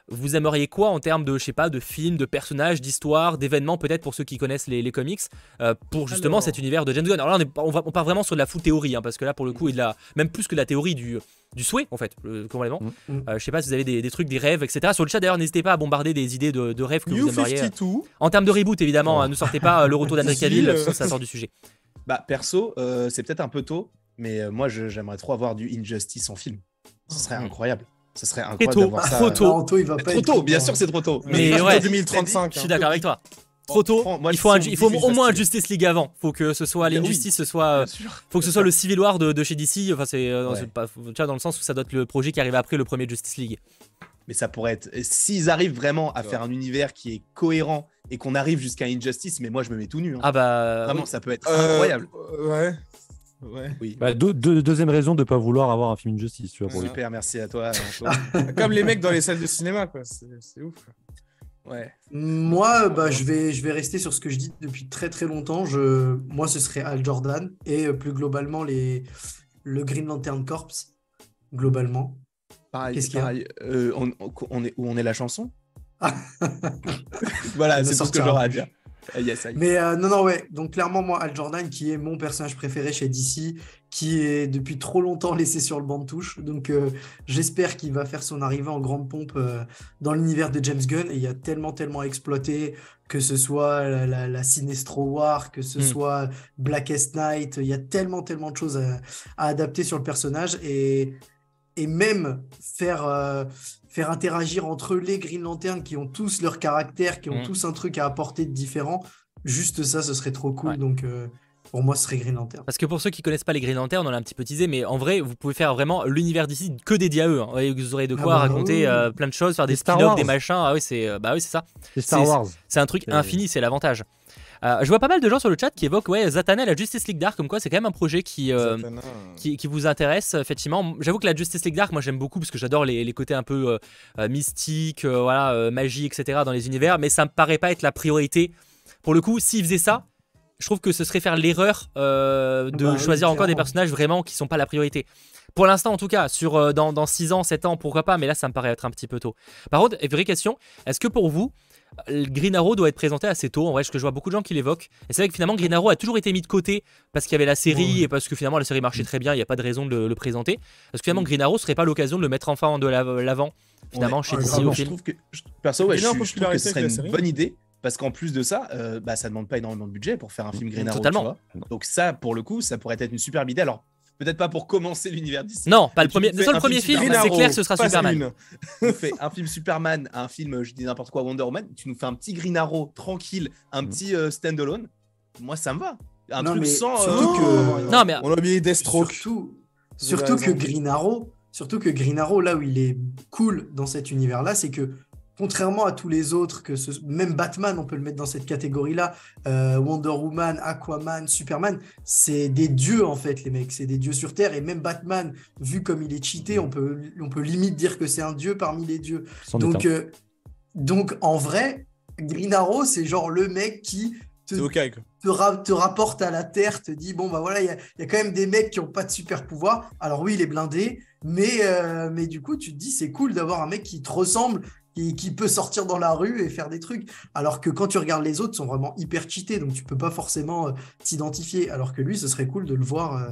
vous aimeriez quoi en termes de, je sais pas, de films, de personnages, d'histoires, d'événements, peut-être pour ceux qui connaissent les, comics, euh, pour justement cet univers de James Gunn? Alors là, on, on, va, on part vraiment sur de la full théorie, hein, parce que là, pour le coup, il a même plus que la théorie du, du souhait en fait complètement. Mm, mm. Euh, je sais pas si vous avez des, trucs des rêves etc sur le chat d'ailleurs n'hésitez pas à bombarder des idées de, rêves que vous aimeriez euh, en termes de reboot évidemment hein, ne sortez pas euh, le retour d'André Cavill ça sort du sujet. Bah perso c'est peut-être un peu tôt mais moi j'aimerais trop avoir du Injustice en film. Ce serait mm. incroyable ce serait incroyable trop, ça, trop tôt, il va pas trop tôt bien sûr c'est trop tôt mais, ouais 2035 je suis d'accord avec toi trop tôt. il faut, il faut au moins un Justice League avant. Faut que ce soit l'injustice, ce soit, faut que ce soit le Civil War de, chez DC. Enfin, c'est euh, dans le sens où ça doit être le projet qui arrive après le premier Justice League. Mais ça pourrait être, s'ils arrivent vraiment à faire un univers qui est cohérent et qu'on arrive jusqu'à Injustice, mais moi je me mets tout nu. Hein. Ah bah vraiment, ça peut être euh, incroyable. ouais. Ouais. Oui. Bah, deuxième raison de ne pas vouloir avoir un film Injustice. Tu vois, pour Super, merci à toi. Comme les mecs dans les salles de cinéma, quoi. C'est ouf. Ouais. Moi, bah, je, vais, je vais rester sur ce que je dis depuis très très longtemps. Je, moi, ce serait Al Jordan et euh, plus globalement les, le Green Lantern Corps, globalement. Qu'est-ce qu'il y a? euh, on, est, Où on est la chanson? Voilà, c'est tout ce que j'aurais à dire. Mais euh, non, non, ouais. Donc clairement, moi, Al Jordan, qui est mon personnage préféré chez DC, qui est depuis trop longtemps laissé sur le banc de touche. Donc euh, j'espère qu'il va faire son arrivée en grande pompe euh, dans l'univers de James Gunn. Et il y a tellement, tellement exploité, que ce soit la, la, Sinestro War, que ce hmm. soit Blackest Night. Il y a tellement, tellement de choses à, adapter sur le personnage. Et, et même faire faire interagir entre les Green Lantern qui ont tous leur caractère, qui ont mm. tous un truc à apporter de différent. Juste ça, ce serait trop cool. Donc, euh, pour moi, ce serait Green Lantern. Parce que pour ceux qui connaissent pas les Green Lantern, on l'a un petit peu teasé, mais en vrai, vous pouvez faire vraiment l'univers d'ici que dédié à eux. Hein. Vous aurez de ah quoi bah raconter euh, plein de choses, faire des spin des machins. Ah oui, c'est euh, bah oui, c'est ça. C'est Star Wars. C'est un truc infini, c'est l'avantage. Euh, je vois pas mal de gens sur le chat qui évoquent ouais, Zatanna et la Justice League Dark, comme quoi c'est quand même un projet qui, euh, qui, vous intéresse, effectivement. J'avoue que la Justice League Dark, moi j'aime beaucoup parce que j'adore les, côtés un peu euh, mystiques, voilà, magie, etc. dans les univers, mais ça me paraît pas être la priorité. Pour le coup, s'ils faisaient ça, je trouve que ce serait faire l'erreur de bah choisir encore des personnages vraiment qui sont pas la priorité. Pour l'instant, en tout cas, sur, dans, dans 6 ans, 7 ans, pourquoi pas, mais là, ça me paraît être un petit peu tôt. Par contre, vraie question, est-ce que pour vous, Green Arrow doit être présenté assez tôt. En vrai, que je vois beaucoup de gens qui l'évoquent. Et c'est vrai que finalement, Green Arrow a toujours été mis de côté parce qu'il y avait la série et parce que finalement la série marchait très bien. Il n'y a pas de raison de le, présenter. Parce que finalement, Green Arrow serait pas l'occasion de le mettre enfin de l'avant. Finalement, chez DC Je trouve que, perso, ouais, je, trouve que ce serait une bonne idée. Parce qu'en plus de ça, euh, bah, ça demande pas énormément de budget pour faire un film Green Arrow. Totalement. Donc ça, pour le coup, ça pourrait être une superbe idée. Alors Peut-être pas pour commencer l'univers d'ici. Non, pas le premier. Le premier film, c'est clair, ce sera Superman. tu fais un film Superman, un film, je dis n'importe quoi, Wonder Woman. Tu nous fais un petit Green Arrow tranquille, un mm. petit euh, standalone. Moi, ça me va. Un truc sans. Surtout euh, que. Non, mais. On a oublié Deathstroke. Surtout, surtout que Green Arrow. Surtout que Green Arrow, là où il est cool dans cet univers-là, c'est que contrairement à tous les autres, que ce, même Batman, on peut le mettre dans cette catégorie-là, euh, Wonder Woman, Aquaman, Superman, c'est des dieux en fait, les mecs, c'est des dieux sur Terre. Et même Batman, vu comme il est cheaté, on peut, on peut limite dire que c'est un dieu parmi les dieux. donc, euh, donc en vrai, Green Arrow, c'est genre le mec qui te, te, rapporte à la Terre, te dit bon bah voilà, il y, a quand même des mecs qui n'ont pas de super pouvoir. Alors oui, il est blindé, mais, euh, mais du coup, tu te dis c'est cool d'avoir un mec qui te ressemble qui, peut sortir dans la rue et faire des trucs. Alors que quand tu regardes les autres, ils sont vraiment hyper cheatés, donc tu peux pas forcément euh, t'identifier. Alors que lui, ce serait cool de le voir euh,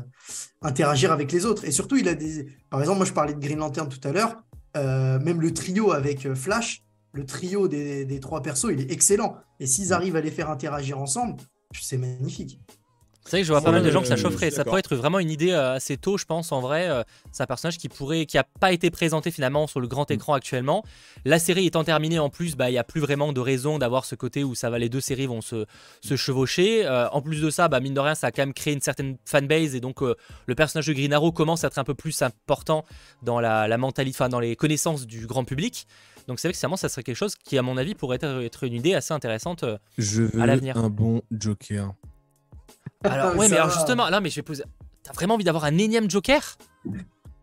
interagir avec les autres. Et surtout, il a des. Par exemple, moi, je parlais de Green Lantern tout à l'heure. Euh, même le trio avec Flash, le trio des, des, trois persos, il est excellent. Et s'ils arrivent à les faire interagir ensemble, c'est magnifique. C'est vrai que je vois pas mal de gens que ça chaufferait. Ça pourrait être vraiment une idée euh, assez tôt, je pense, en vrai. Euh, c'est un personnage qui pourrait, qui a pas été présenté finalement sur le grand mm. écran actuellement. La série étant terminée en plus, bah il y a plus vraiment de raison d'avoir ce côté où ça va, les deux séries vont se, se chevaucher. Euh, en plus de ça, bah mine de rien, ça a quand même créé une certaine fanbase et donc le personnage de Green Arrow commence à être un peu plus important dans la, la mentalité, enfin dans les connaissances du grand public. Donc c'est vrai que vraiment ça serait quelque chose qui, à mon avis, pourrait être, une idée assez intéressante je veux à l'avenir. Un bon Joker. Alors, ouais, mais alors justement, là, mais je vais poser. T'as vraiment envie d'avoir un énième Joker?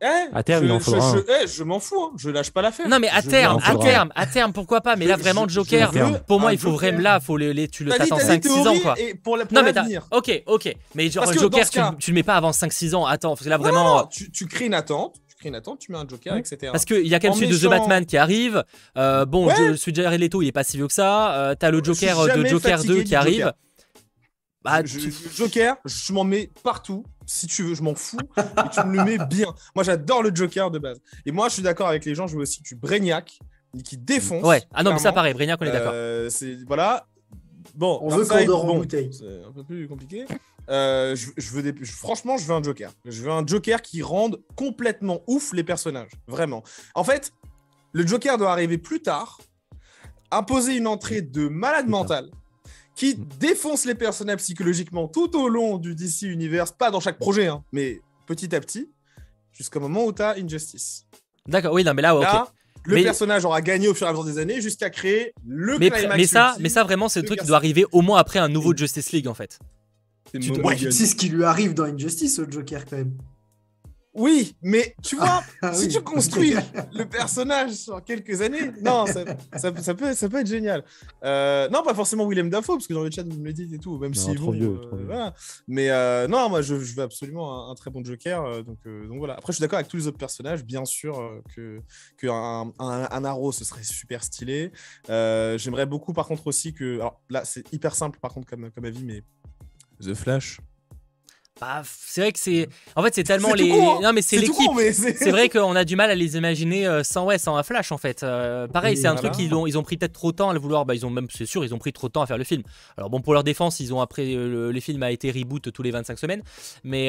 Eh, à terme, je, il en faudra. Je, eh, je m'en fous, hein. je lâche pas l'affaire. Non, mais à terme, à terme, à terme, pourquoi pas? Mais là, vraiment, le Joker, pour moi, il faut vraiment là, faut les, tu le t'attends 5-6 ans, quoi. pour la, pour non, mais ok, ok. Mais genre, le Joker, tu, tu, le mets pas avant 5-6 ans. Attends, parce que là, vraiment. Non, tu, tu crées une attente tu crées une attente, tu mets un Joker, etc. Parce qu'il y a quand même celui de The Batman qui arrive. Euh, bon, ouais. celui de Jared Leto, il est pas si vieux que ça. Euh, T'as le Joker de Joker 2 qui arrive. Bah, Joker, je m'en mets partout. Si tu veux, je m'en fous. et tu me le mets bien. Moi, j'adore le Joker de base. Et moi, je suis d'accord avec les gens. Je veux aussi du Brainiac qui défonce. Ouais. Ah non, mais ça paraît. Brainiac, on est d'accord. Euh, voilà. Bon, on veut qu'on en bouteille. C'est un peu plus compliqué. Euh, je, veux des... Franchement, je veux un Joker. Je veux un Joker qui rende complètement ouf les personnages. Vraiment. En fait, le Joker doit arriver plus tard, imposer une entrée de malade mental qui défonce les personnages psychologiquement tout au long du DC Universe, pas dans chaque projet, hein, mais petit à petit, jusqu'au moment où tu as Injustice. D'accord, oui, non, mais là, ok. le personnage aura gagné au fur et à mesure des années jusqu'à créer le mais, mais ça, mais ça, vraiment, c'est le truc qui doit arriver au moins après un nouveau Justice League, en fait. C'est ce qui lui arrive dans Injustice au Joker, quand même. Oui, mais tu vois, ah si tu construis le personnage sur quelques années, non, ça, peut, ça peut être génial. Euh, non, pas forcément Willem Dafoe, parce que dans le chat, vous me le dites et tout, même si. Trop vieux, euh, Mais euh, non, moi, je, veux absolument un, très bon Joker. donc, donc voilà. Après, je suis d'accord avec tous les autres personnages. Bien sûr que, que un, un, Arrow, ce serait super stylé. J'aimerais beaucoup, par contre, aussi que. Alors là, c'est hyper simple, par contre, comme, comme avis, mais The Flash. Bah, c'est vrai que c'est. En fait, c'est tellement les. Hein. non, mais c'est l'équipe. C'est vrai qu'on a du mal à les imaginer euh, sans, ouais, sans un flash, en fait. Euh, pareil, c'est un truc qu'ils ont, ils ont pris peut-être trop de temps à le vouloir. Bah, ils ont même, c'est sûr, ils ont pris trop de temps à faire le film. Alors, bon, pour leur défense, ils ont après. Euh, les films a été reboot tous les 25 semaines. Mais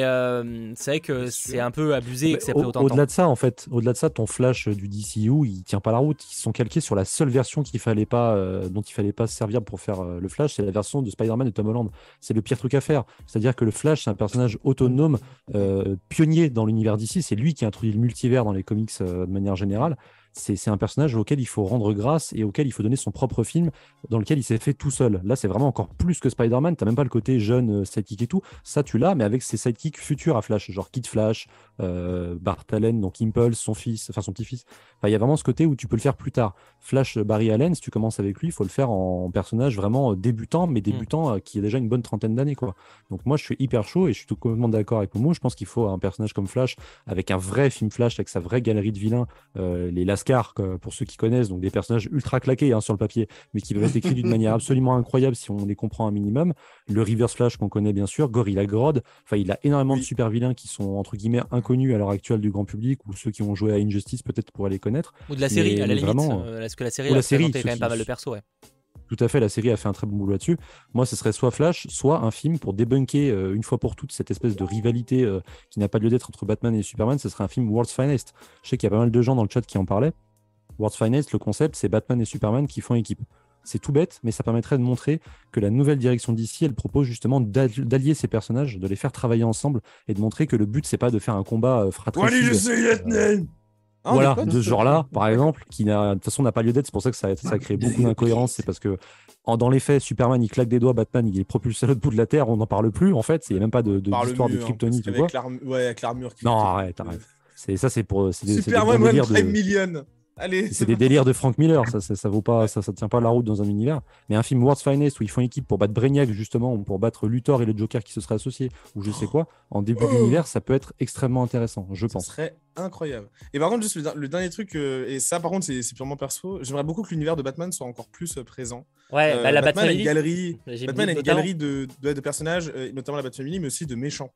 c'est vrai que c'est un peu abusé que ça pris autant. Au-delà de ça, en fait, au-delà de ça, ton flash du DCU, il tient pas la route. Ils sont calqués sur la seule version qu'il fallait pas, dont il fallait pas se servir pour faire le flash. C'est la version de Spider-Man de Tom Holland. C'est le pire truc à faire. C'est-à-dire que le flash, c'est un personnage autonome euh, pionnier dans l'univers d'ici. C'est lui qui a introduit le multivers dans les comics euh, de manière générale c'est un personnage auquel il faut rendre grâce et auquel il faut donner son propre film dans lequel il s'est fait tout seul. Là, c'est vraiment encore plus que Spider-Man. Tu même pas le côté jeune euh, sidekick et tout. Ça, tu l'as, mais avec ses sidekicks futurs à Flash, genre Kid Flash, euh, Bart Allen, donc Impulse, son fils, enfin son petit-fils. il y a vraiment ce côté où tu peux le faire plus tard. Flash euh, Barry Allen, si tu commences avec lui, il faut le faire en personnage vraiment débutant, mais mm. débutant qui a déjà une bonne trentaine d'années. quoi. Donc moi, je suis hyper chaud et je suis tout complètement d'accord avec Momo. Je pense qu'il faut un personnage comme Flash avec un vrai film Flash, avec sa vraie galerie de vilains, les Pour ceux qui connaissent, donc des personnages ultra claqués hein, sur le papier, mais qui peuvent être écrits d'une manière absolument incroyable si on les comprend un minimum. Le Reverse Flash qu'on connaît bien sûr, Gorilla Grodd, enfin il a énormément de super vilains qui sont entre guillemets inconnus à l'heure actuelle du grand public ou ceux qui ont joué à Injustice peut-être pourraient les connaître. Ou de la série à la limite, vraiment, euh, parce que la série, a série quand même pas mal de persos. Ouais. Tout à fait, la série a fait un très bon boulot là-dessus. Moi, ce serait soit Flash, soit un film pour débunker euh, une fois pour toutes cette espèce de rivalité euh, qui n'a pas lieu d'être entre Batman et Superman. Ce serait un film World's Finest. Je sais qu'il y a pas mal de gens dans le chat qui en parlaient. World's Finest, le concept, c'est Batman et Superman qui font équipe. C'est tout bête, mais ça permettrait de montrer que la nouvelle direction d'ici, elle propose justement d'allier ces personnages, de les faire travailler ensemble et de montrer que le but, c'est pas de faire un combat euh, fratricide. Ah, voilà, de ce genre-là, par exemple, qui de toute façon n'a pas lieu d'être. C'est pour ça que ça, ça crée beaucoup d'incohérences. C'est parce que, dans les faits, Superman, il claque des doigts, Batman, il est propulsé à l'autre bout de la Terre, on n'en parle plus, en fait. Il n'y a même pas d'histoire de, de, de kryptonite. Ouais, avec l'armure. Non, arrête, arrête. Ça, c'est pour. Superman, One de... C'est des délires de Frank Miller, ça, ça, vaut pas, ça, ça tient pas la route dans un univers. Mais un film World's Finest où ils font équipe pour battre Brainiac justement, ou pour battre Luthor et le Joker qui se seraient associés, ou je sais quoi, en début oh. d'univers, ça peut être extrêmement intéressant, je pense. Ça serait incroyable. Et par contre, juste le, dernier truc, euh, et ça par contre c'est purement perso, j'aimerais beaucoup que l'univers de Batman soit encore plus euh, présent. Ouais, bah, la Batman a une galerie, Batman a une galerie de, de, personnages, euh, notamment la Batfamily, mais aussi de méchants.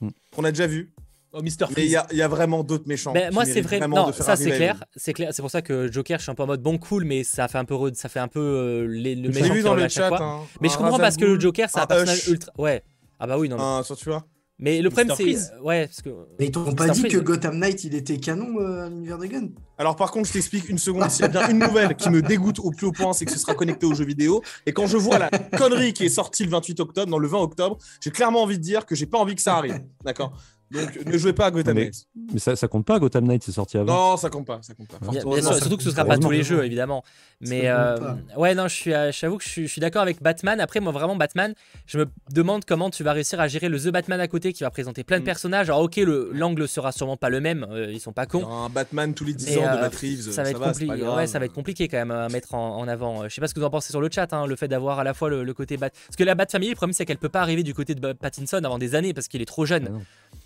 Hmm. Qu'on a déjà vu, Oh, Mister Mais il y, a vraiment d'autres méchants. Mais moi, c'est vrai. Non, ça c'est clair. C'est clair. C'est pour ça que Joker, je suis un peu en mode bon cool, mais ça fait un peu, ça fait un peu euh, les, le méchant. vu dans le chat. Hein. mais je comprends parce que le Joker, c'est un, personnage ultra. Ouais. Ah bah oui, non. Ah, ça tu vois. Mais le problème, c'est. Ouais, parce que. Mais ils t'ont pas dit que Gotham Knight, il était canon euh, à l'univers de Gun Alors, par contre, je t'explique une seconde. S'il y a bien une nouvelle qui me dégoûte au plus haut point, c'est que ce sera connecté aux jeux vidéo. Et quand je vois la connerie qui est sortie le 28 octobre, dans le 20 octobre, j'ai clairement envie de dire que j'ai pas envie que ça arrive. D'accord? Donc ne jouez pas à Gotham Knight. Mais ça, ça compte pas, Gotham Knight, c'est sorti avant. Non, ça compte pas, ça compte pas. surtout que ce sera pas tous les jeux, évidemment. Mais euh, ouais, non, je suis, euh, j'avoue que je suis, d'accord avec Batman. Après, moi, vraiment, Batman, je me demande comment tu vas réussir à gérer le The Batman à côté qui va présenter plein de mm. personnages. Alors, ok, l'angle sera sûrement pas le même, euh, ils sont pas cons. Un Batman tous les 10 ans de Matt Reeves, ça va, être compliqué. Ouais, ça va être compliqué quand même à mettre en, avant. Je sais pas ce que vous en pensez sur le chat, hein, le fait d'avoir à la fois le, côté Bat. Parce que la Bat Family, le problème, c'est qu'elle peut pas arriver du côté de Pattinson avant des années parce qu'il est trop jeune. Ah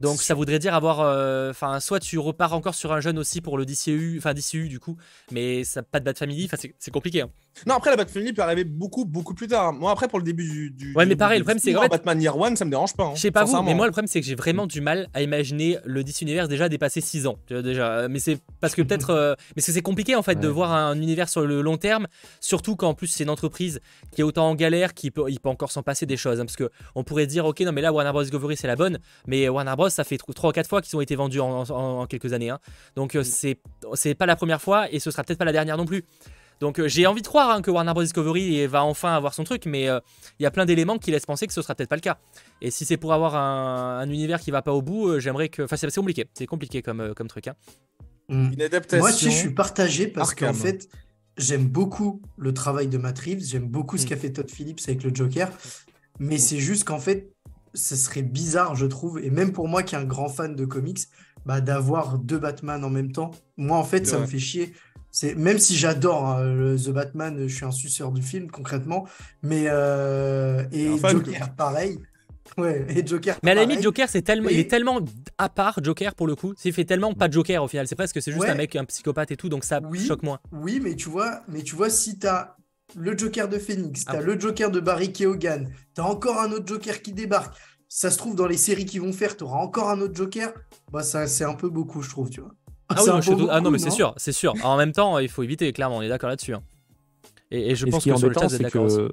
donc ça voudrait dire avoir, euh, enfin, soit tu repars encore sur un jeune aussi pour le DCU, enfin DCU du coup, mais ça pas de Bat Family, enfin c'est compliqué. Hein. Non, après la Bat Family peut arriver beaucoup beaucoup plus tard. Moi après pour le début du, ouais, mais pareil, le problème c'est que Batman Year One, ça me dérange pas. Hein, je sais pas vous, mais moi le problème c'est que j'ai vraiment du mal à imaginer le DC univers déjà dépasser 6 ans, déjà. Mais c'est parce que peut-être, euh, mais c'est compliqué en fait de voir un univers sur le long terme, surtout qu'en plus c'est une entreprise qui est autant en galère qu'il peut, il peut encore s'en passer des choses, hein, parce que on pourrait dire ok non mais là Warner Bros Discovery c'est la bonne, mais Warner Bros ça fait trop 4 fois qu'ils ont été vendus en, quelques années. Hein. Donc euh, c'est c'est pas la première fois et ce sera peut-être pas la dernière non plus. Donc euh, j'ai envie de croire hein, que Warner Bros Discovery va enfin avoir son truc, mais euh, il y a plein d'éléments qui laissent penser que ce sera peut-être pas le cas. Et si c'est pour avoir un, univers qui va pas au bout, j'aimerais que. Enfin, c'est compliqué. C'est compliqué comme, comme truc. Hein. Mm. Une adaptation. Moi aussi, je suis partagé parce qu'en fait, j'aime beaucoup le travail de Matt Reeves. J'aime beaucoup ce mm. qu'a fait Todd Phillips avec le Joker. Mais c'est juste qu'en fait, ce serait bizarre, je trouve, et même pour moi qui est un grand fan de comics, bah, d'avoir deux Batman en même temps. Moi, en fait, ça me fait chier. C'est même si j'adore hein, The Batman, je suis un suceur du film concrètement, mais euh, et Joker pareil. Ouais, et Joker. Mais à la limite, Joker, c'est tellement, il est tellement à part, Joker, pour le coup. Il fait tellement pas Joker au final. C'est presque, c'est juste un mec, un psychopathe et tout, donc ça choque moins. Oui, mais tu vois, mais tu vois, si t'as le Joker de Phoenix, t'as ah. le Joker de Barry Keoghan, t'as encore un autre Joker qui débarque. Ça se trouve, dans les séries qu'ils vont faire, t'auras encore un autre Joker. Bah, ça, c'est un peu beaucoup, je trouve, tu vois. Ah, ah non, mais c'est sûr, c'est sûr. En même temps, il faut éviter, clairement, on est d'accord là-dessus. Hein. Et, je pense que sur le chat, c'est que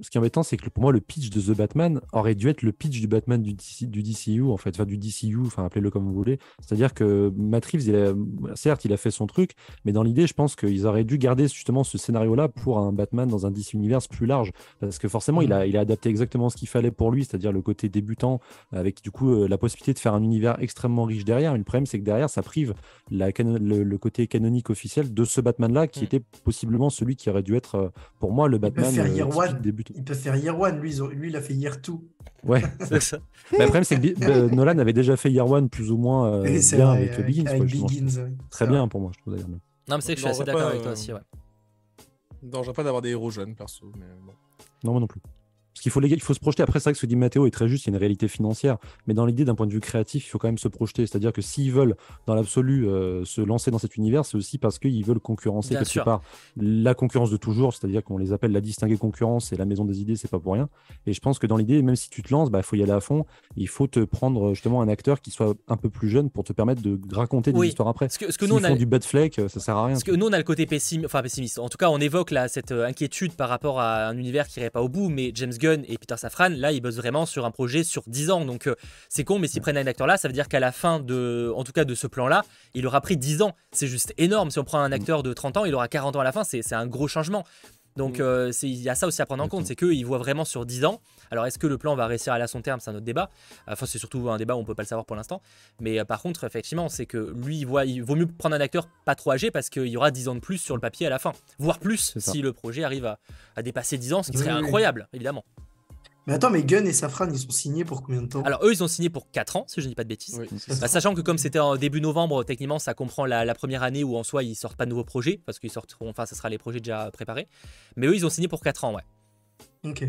ce qui est embêtant, c'est que pour moi, le pitch de The Batman aurait dû être le pitch du Batman du, du DCU, en fait, enfin du DCU, enfin appelez-le comme vous voulez. C'est-à-dire que Matt Reeves, il a, certes, il a fait son truc, mais dans l'idée, je pense qu'ils auraient dû garder justement ce scénario-là pour un Batman dans un DC Universe plus large, parce que forcément, il, a, il a adapté exactement ce qu'il fallait pour lui, c'est-à-dire le côté débutant, avec du coup euh, la possibilité de faire un univers extrêmement riche derrière. Mais le problème, c'est que derrière, ça prive la, le, côté canonique officiel de ce Batman-là, qui mm. était possiblement celui qui aurait dû être, euh, pour moi, le Batman euh, débutant. Il peut faire Year lui, lui, il a fait Year 2. Ouais, c'est ça. le problème, c'est que euh, Nolan avait déjà fait Year One plus ou moins euh, bien avec, Begins. Très bien pour moi, je trouve d'ailleurs. Non, mais c'est que je suis assez d'accord avec toi aussi, ouais. Non, pas d'avoir des héros jeunes, perso. Mais bon. Non, moi non plus. Parce qu'il faut, il faut se projeter. Après, c'est vrai que ce que dit Mathéo est très juste, il y a une réalité financière. Mais dans l'idée, d'un point de vue créatif, il faut quand même se projeter. C'est-à-dire que s'ils veulent, dans l'absolu, euh, se lancer dans cet univers, c'est aussi parce qu'ils veulent concurrencer quelque part la concurrence de toujours. C'est-à-dire qu'on les appelle la distinguée concurrence et la maison des idées, c'est pas pour rien. Et je pense que dans l'idée, même si tu te lances, il bah, faut y aller à fond. Il faut te prendre justement un acteur qui soit un peu plus jeune pour te permettre de raconter des histoires après. Ce que, nous, on a... du bad flake, ça sert à rien. Parce que nous, on a le côté pessimiste. Enfin, pessimiste. En tout cas, on évoque là, cette euh, inquiétude par rapport à un univers qui irait pas au bout. Mais James Gunn et Peter Safran là, ils bossent vraiment sur un projet sur 10 ans. Donc, euh, c'est con, mais s'ils prennent un acteur là, ça veut dire qu'à la fin de, en tout cas de ce plan-là, il aura pris 10 ans. C'est juste énorme. Si on prend un acteur de 30 ans, il aura 40 ans à la fin. C'est un gros changement. Donc, mm. euh, il y a ça aussi à prendre en compte. C'est qu'ils voient vraiment sur 10 ans. Alors, est-ce que le plan va réussir à aller à son terme? C'est un autre débat. Enfin, c'est surtout un débat où on peut pas le savoir pour l'instant. Mais euh, par contre, effectivement, c'est que lui, il, voit, il vaut mieux prendre un acteur pas trop âgé parce qu'il y aura 10 ans de plus sur le papier à la fin. Voire plus si le projet arrive à, dépasser 10 ans, ce qui serait incroyable, évidemment. Mais attends, mais Gunn et Safran, ils sont signés pour combien de temps? Alors, eux, ils ont signé pour 4 ans, si je ne dis pas de bêtises. Bah, sachant que, comme c'était en début novembre, techniquement, ça comprend la, première année où en soi, ils sortent pas de nouveaux projets, parce qu'ils sortiront, enfin, ça sera les projets déjà préparés. Mais eux, ils ont signé pour 4 ans, ouais. Ok.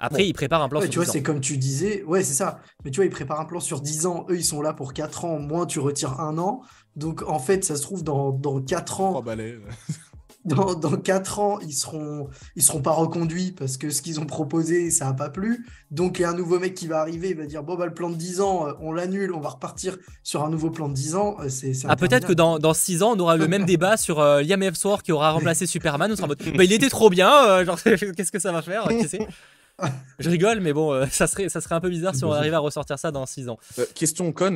Après, ils préparent un plan sur tu vois, c'est comme tu disais, ouais, c'est ça. Mais tu vois, ils préparent un plan sur 10 ans. Eux, ils sont là pour 4 ans. Moins, tu retires un an. Donc, en fait, ça se trouve, dans, dans 4 ans. dans, dans 4 ans, ils seront, ils seront pas reconduits parce que ce qu'ils ont proposé, ça n'a pas plu. Donc, il y a un nouveau mec qui va arriver, il va dire Bon, bah, le plan de 10 ans, euh, on l'annule, on va repartir sur un nouveau plan de 10 ans. Euh, c'est, ah, peut-être que dans, dans 6 ans, on aura le même débat sur euh, Liam Hemsworth qui aura remplacé Superman. On sera en mode bah, Il était trop bien, genre, qu'est-ce que ça va faire Je rigole, mais bon, ça, serait, ça serait un peu bizarre si on arrivait à ressortir ça dans 6 ans. question con,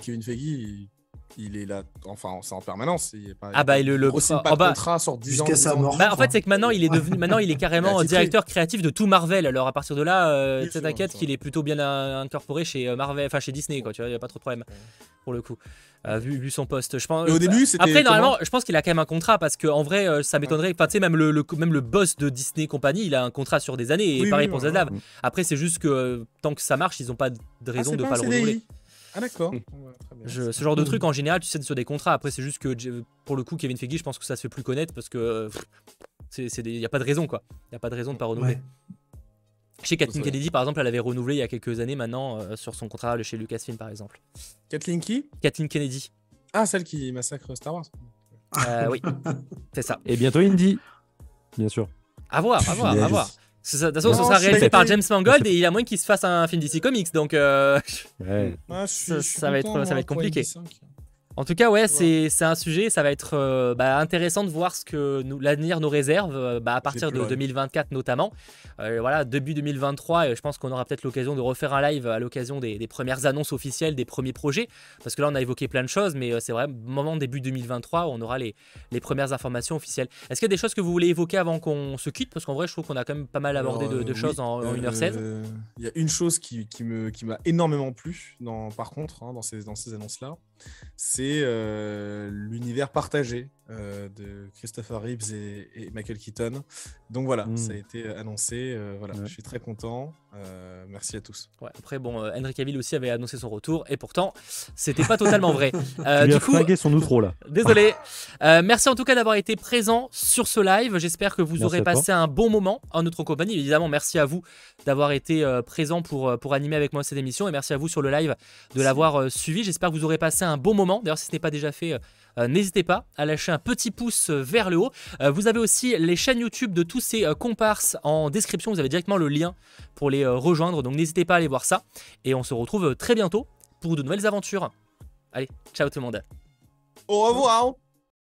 Kevin Feige, il est là, enfin, c'est en permanence. Il pas, ah bah le, le pas de bah, contrat sur 10 ans. Sa mort, bah, en fait, c'est que maintenant, il est devenu, maintenant, il est carrément directeur créatif de tout Marvel. Alors à partir de là, euh, t'inquiète qu'il est plutôt bien incorporé chez euh, Marvel, enfin chez Disney, quoi. Tu vois, il y a pas trop de problème pour le coup. Euh, vu, vu, son poste, je pense. au début, c'était. Après, normalement, je pense qu'il a quand même un contrat parce qu'en vrai, euh, ça m'étonnerait. Enfin, tu sais, même le, même le boss de Disney Company, il a un contrat sur des années et pareil pour Zaslav. Après, c'est juste que tant que ça marche, ils ont pas de raison ah, de pas, le renouveler. Ah d'accord. ce genre de truc en général, tu sais sur des contrats. Après, c'est juste que pour le coup, Kevin Feige, je pense que ça se fait plus connaître parce que il n'y a pas de raison quoi. Il y a pas de raison de pas renouveler. Chez Kathleen Kennedy, par exemple, elle avait renouvelé il y a quelques années maintenant euh, sur son contrat chez Lucasfilm, par exemple. Kathleen qui? Kathleen Kennedy. Ah, celle qui massacre Star Wars. Euh, oui, c'est ça. Et bientôt Indy, bien sûr. À voir, à voir, à voir. De toute façon, ce sera réalisé par James Mangold et il y a moins qu'il se fasse un film DC Comics, donc euh, ça, va être, ça va être compliqué. En tout cas, ouais, c'est un sujet, ça va être euh, bah, intéressant de voir ce que l'avenir nous réserve euh, bah, à partir de 2024 notamment. Euh, voilà, début 2023, et je pense qu'on aura peut-être l'occasion de refaire un live à l'occasion des, premières annonces officielles des premiers projets, parce que là on a évoqué plein de choses, mais c'est vrai, moment début 2023, on aura les, les premières informations officielles. Est-ce qu'il y a des choses que vous voulez évoquer avant qu'on se quitte? Parce qu'en vrai, je trouve qu'on a quand même pas mal abordé de, choses en, 1h16. Il y a une chose qui, qui m'a énormément plu, dans, par contre, hein, dans ces, dans ces annonces-là c'est euh, l'univers partagé euh, de Christopher Reeves et, Michael Keaton. Donc voilà, ça a été annoncé. Euh, voilà, je suis très content. Merci à tous. Ouais, après, bon, Henry Cavill aussi avait annoncé son retour et pourtant, c'était pas totalement vrai. Euh, du coup, son outro là. Désolé. merci en tout cas d'avoir été présent sur ce live. J'espère que vous aurez passé un bon moment en notre compagnie. Évidemment, merci à vous d'avoir été présent pour, pour animer avec moi cette émission et merci à vous sur le live de l'avoir suivi. J'espère que vous aurez passé un bon moment. D'ailleurs, si ce n'est pas déjà fait, euh, n'hésitez pas à lâcher un petit pouce vers le haut. Euh, vous avez aussi les chaînes YouTube de tous ces euh, comparses en description. Vous avez directement le lien pour les rejoindre. Donc n'hésitez pas à aller voir ça. Et on se retrouve très bientôt pour de nouvelles aventures. Allez, ciao tout le monde. Au revoir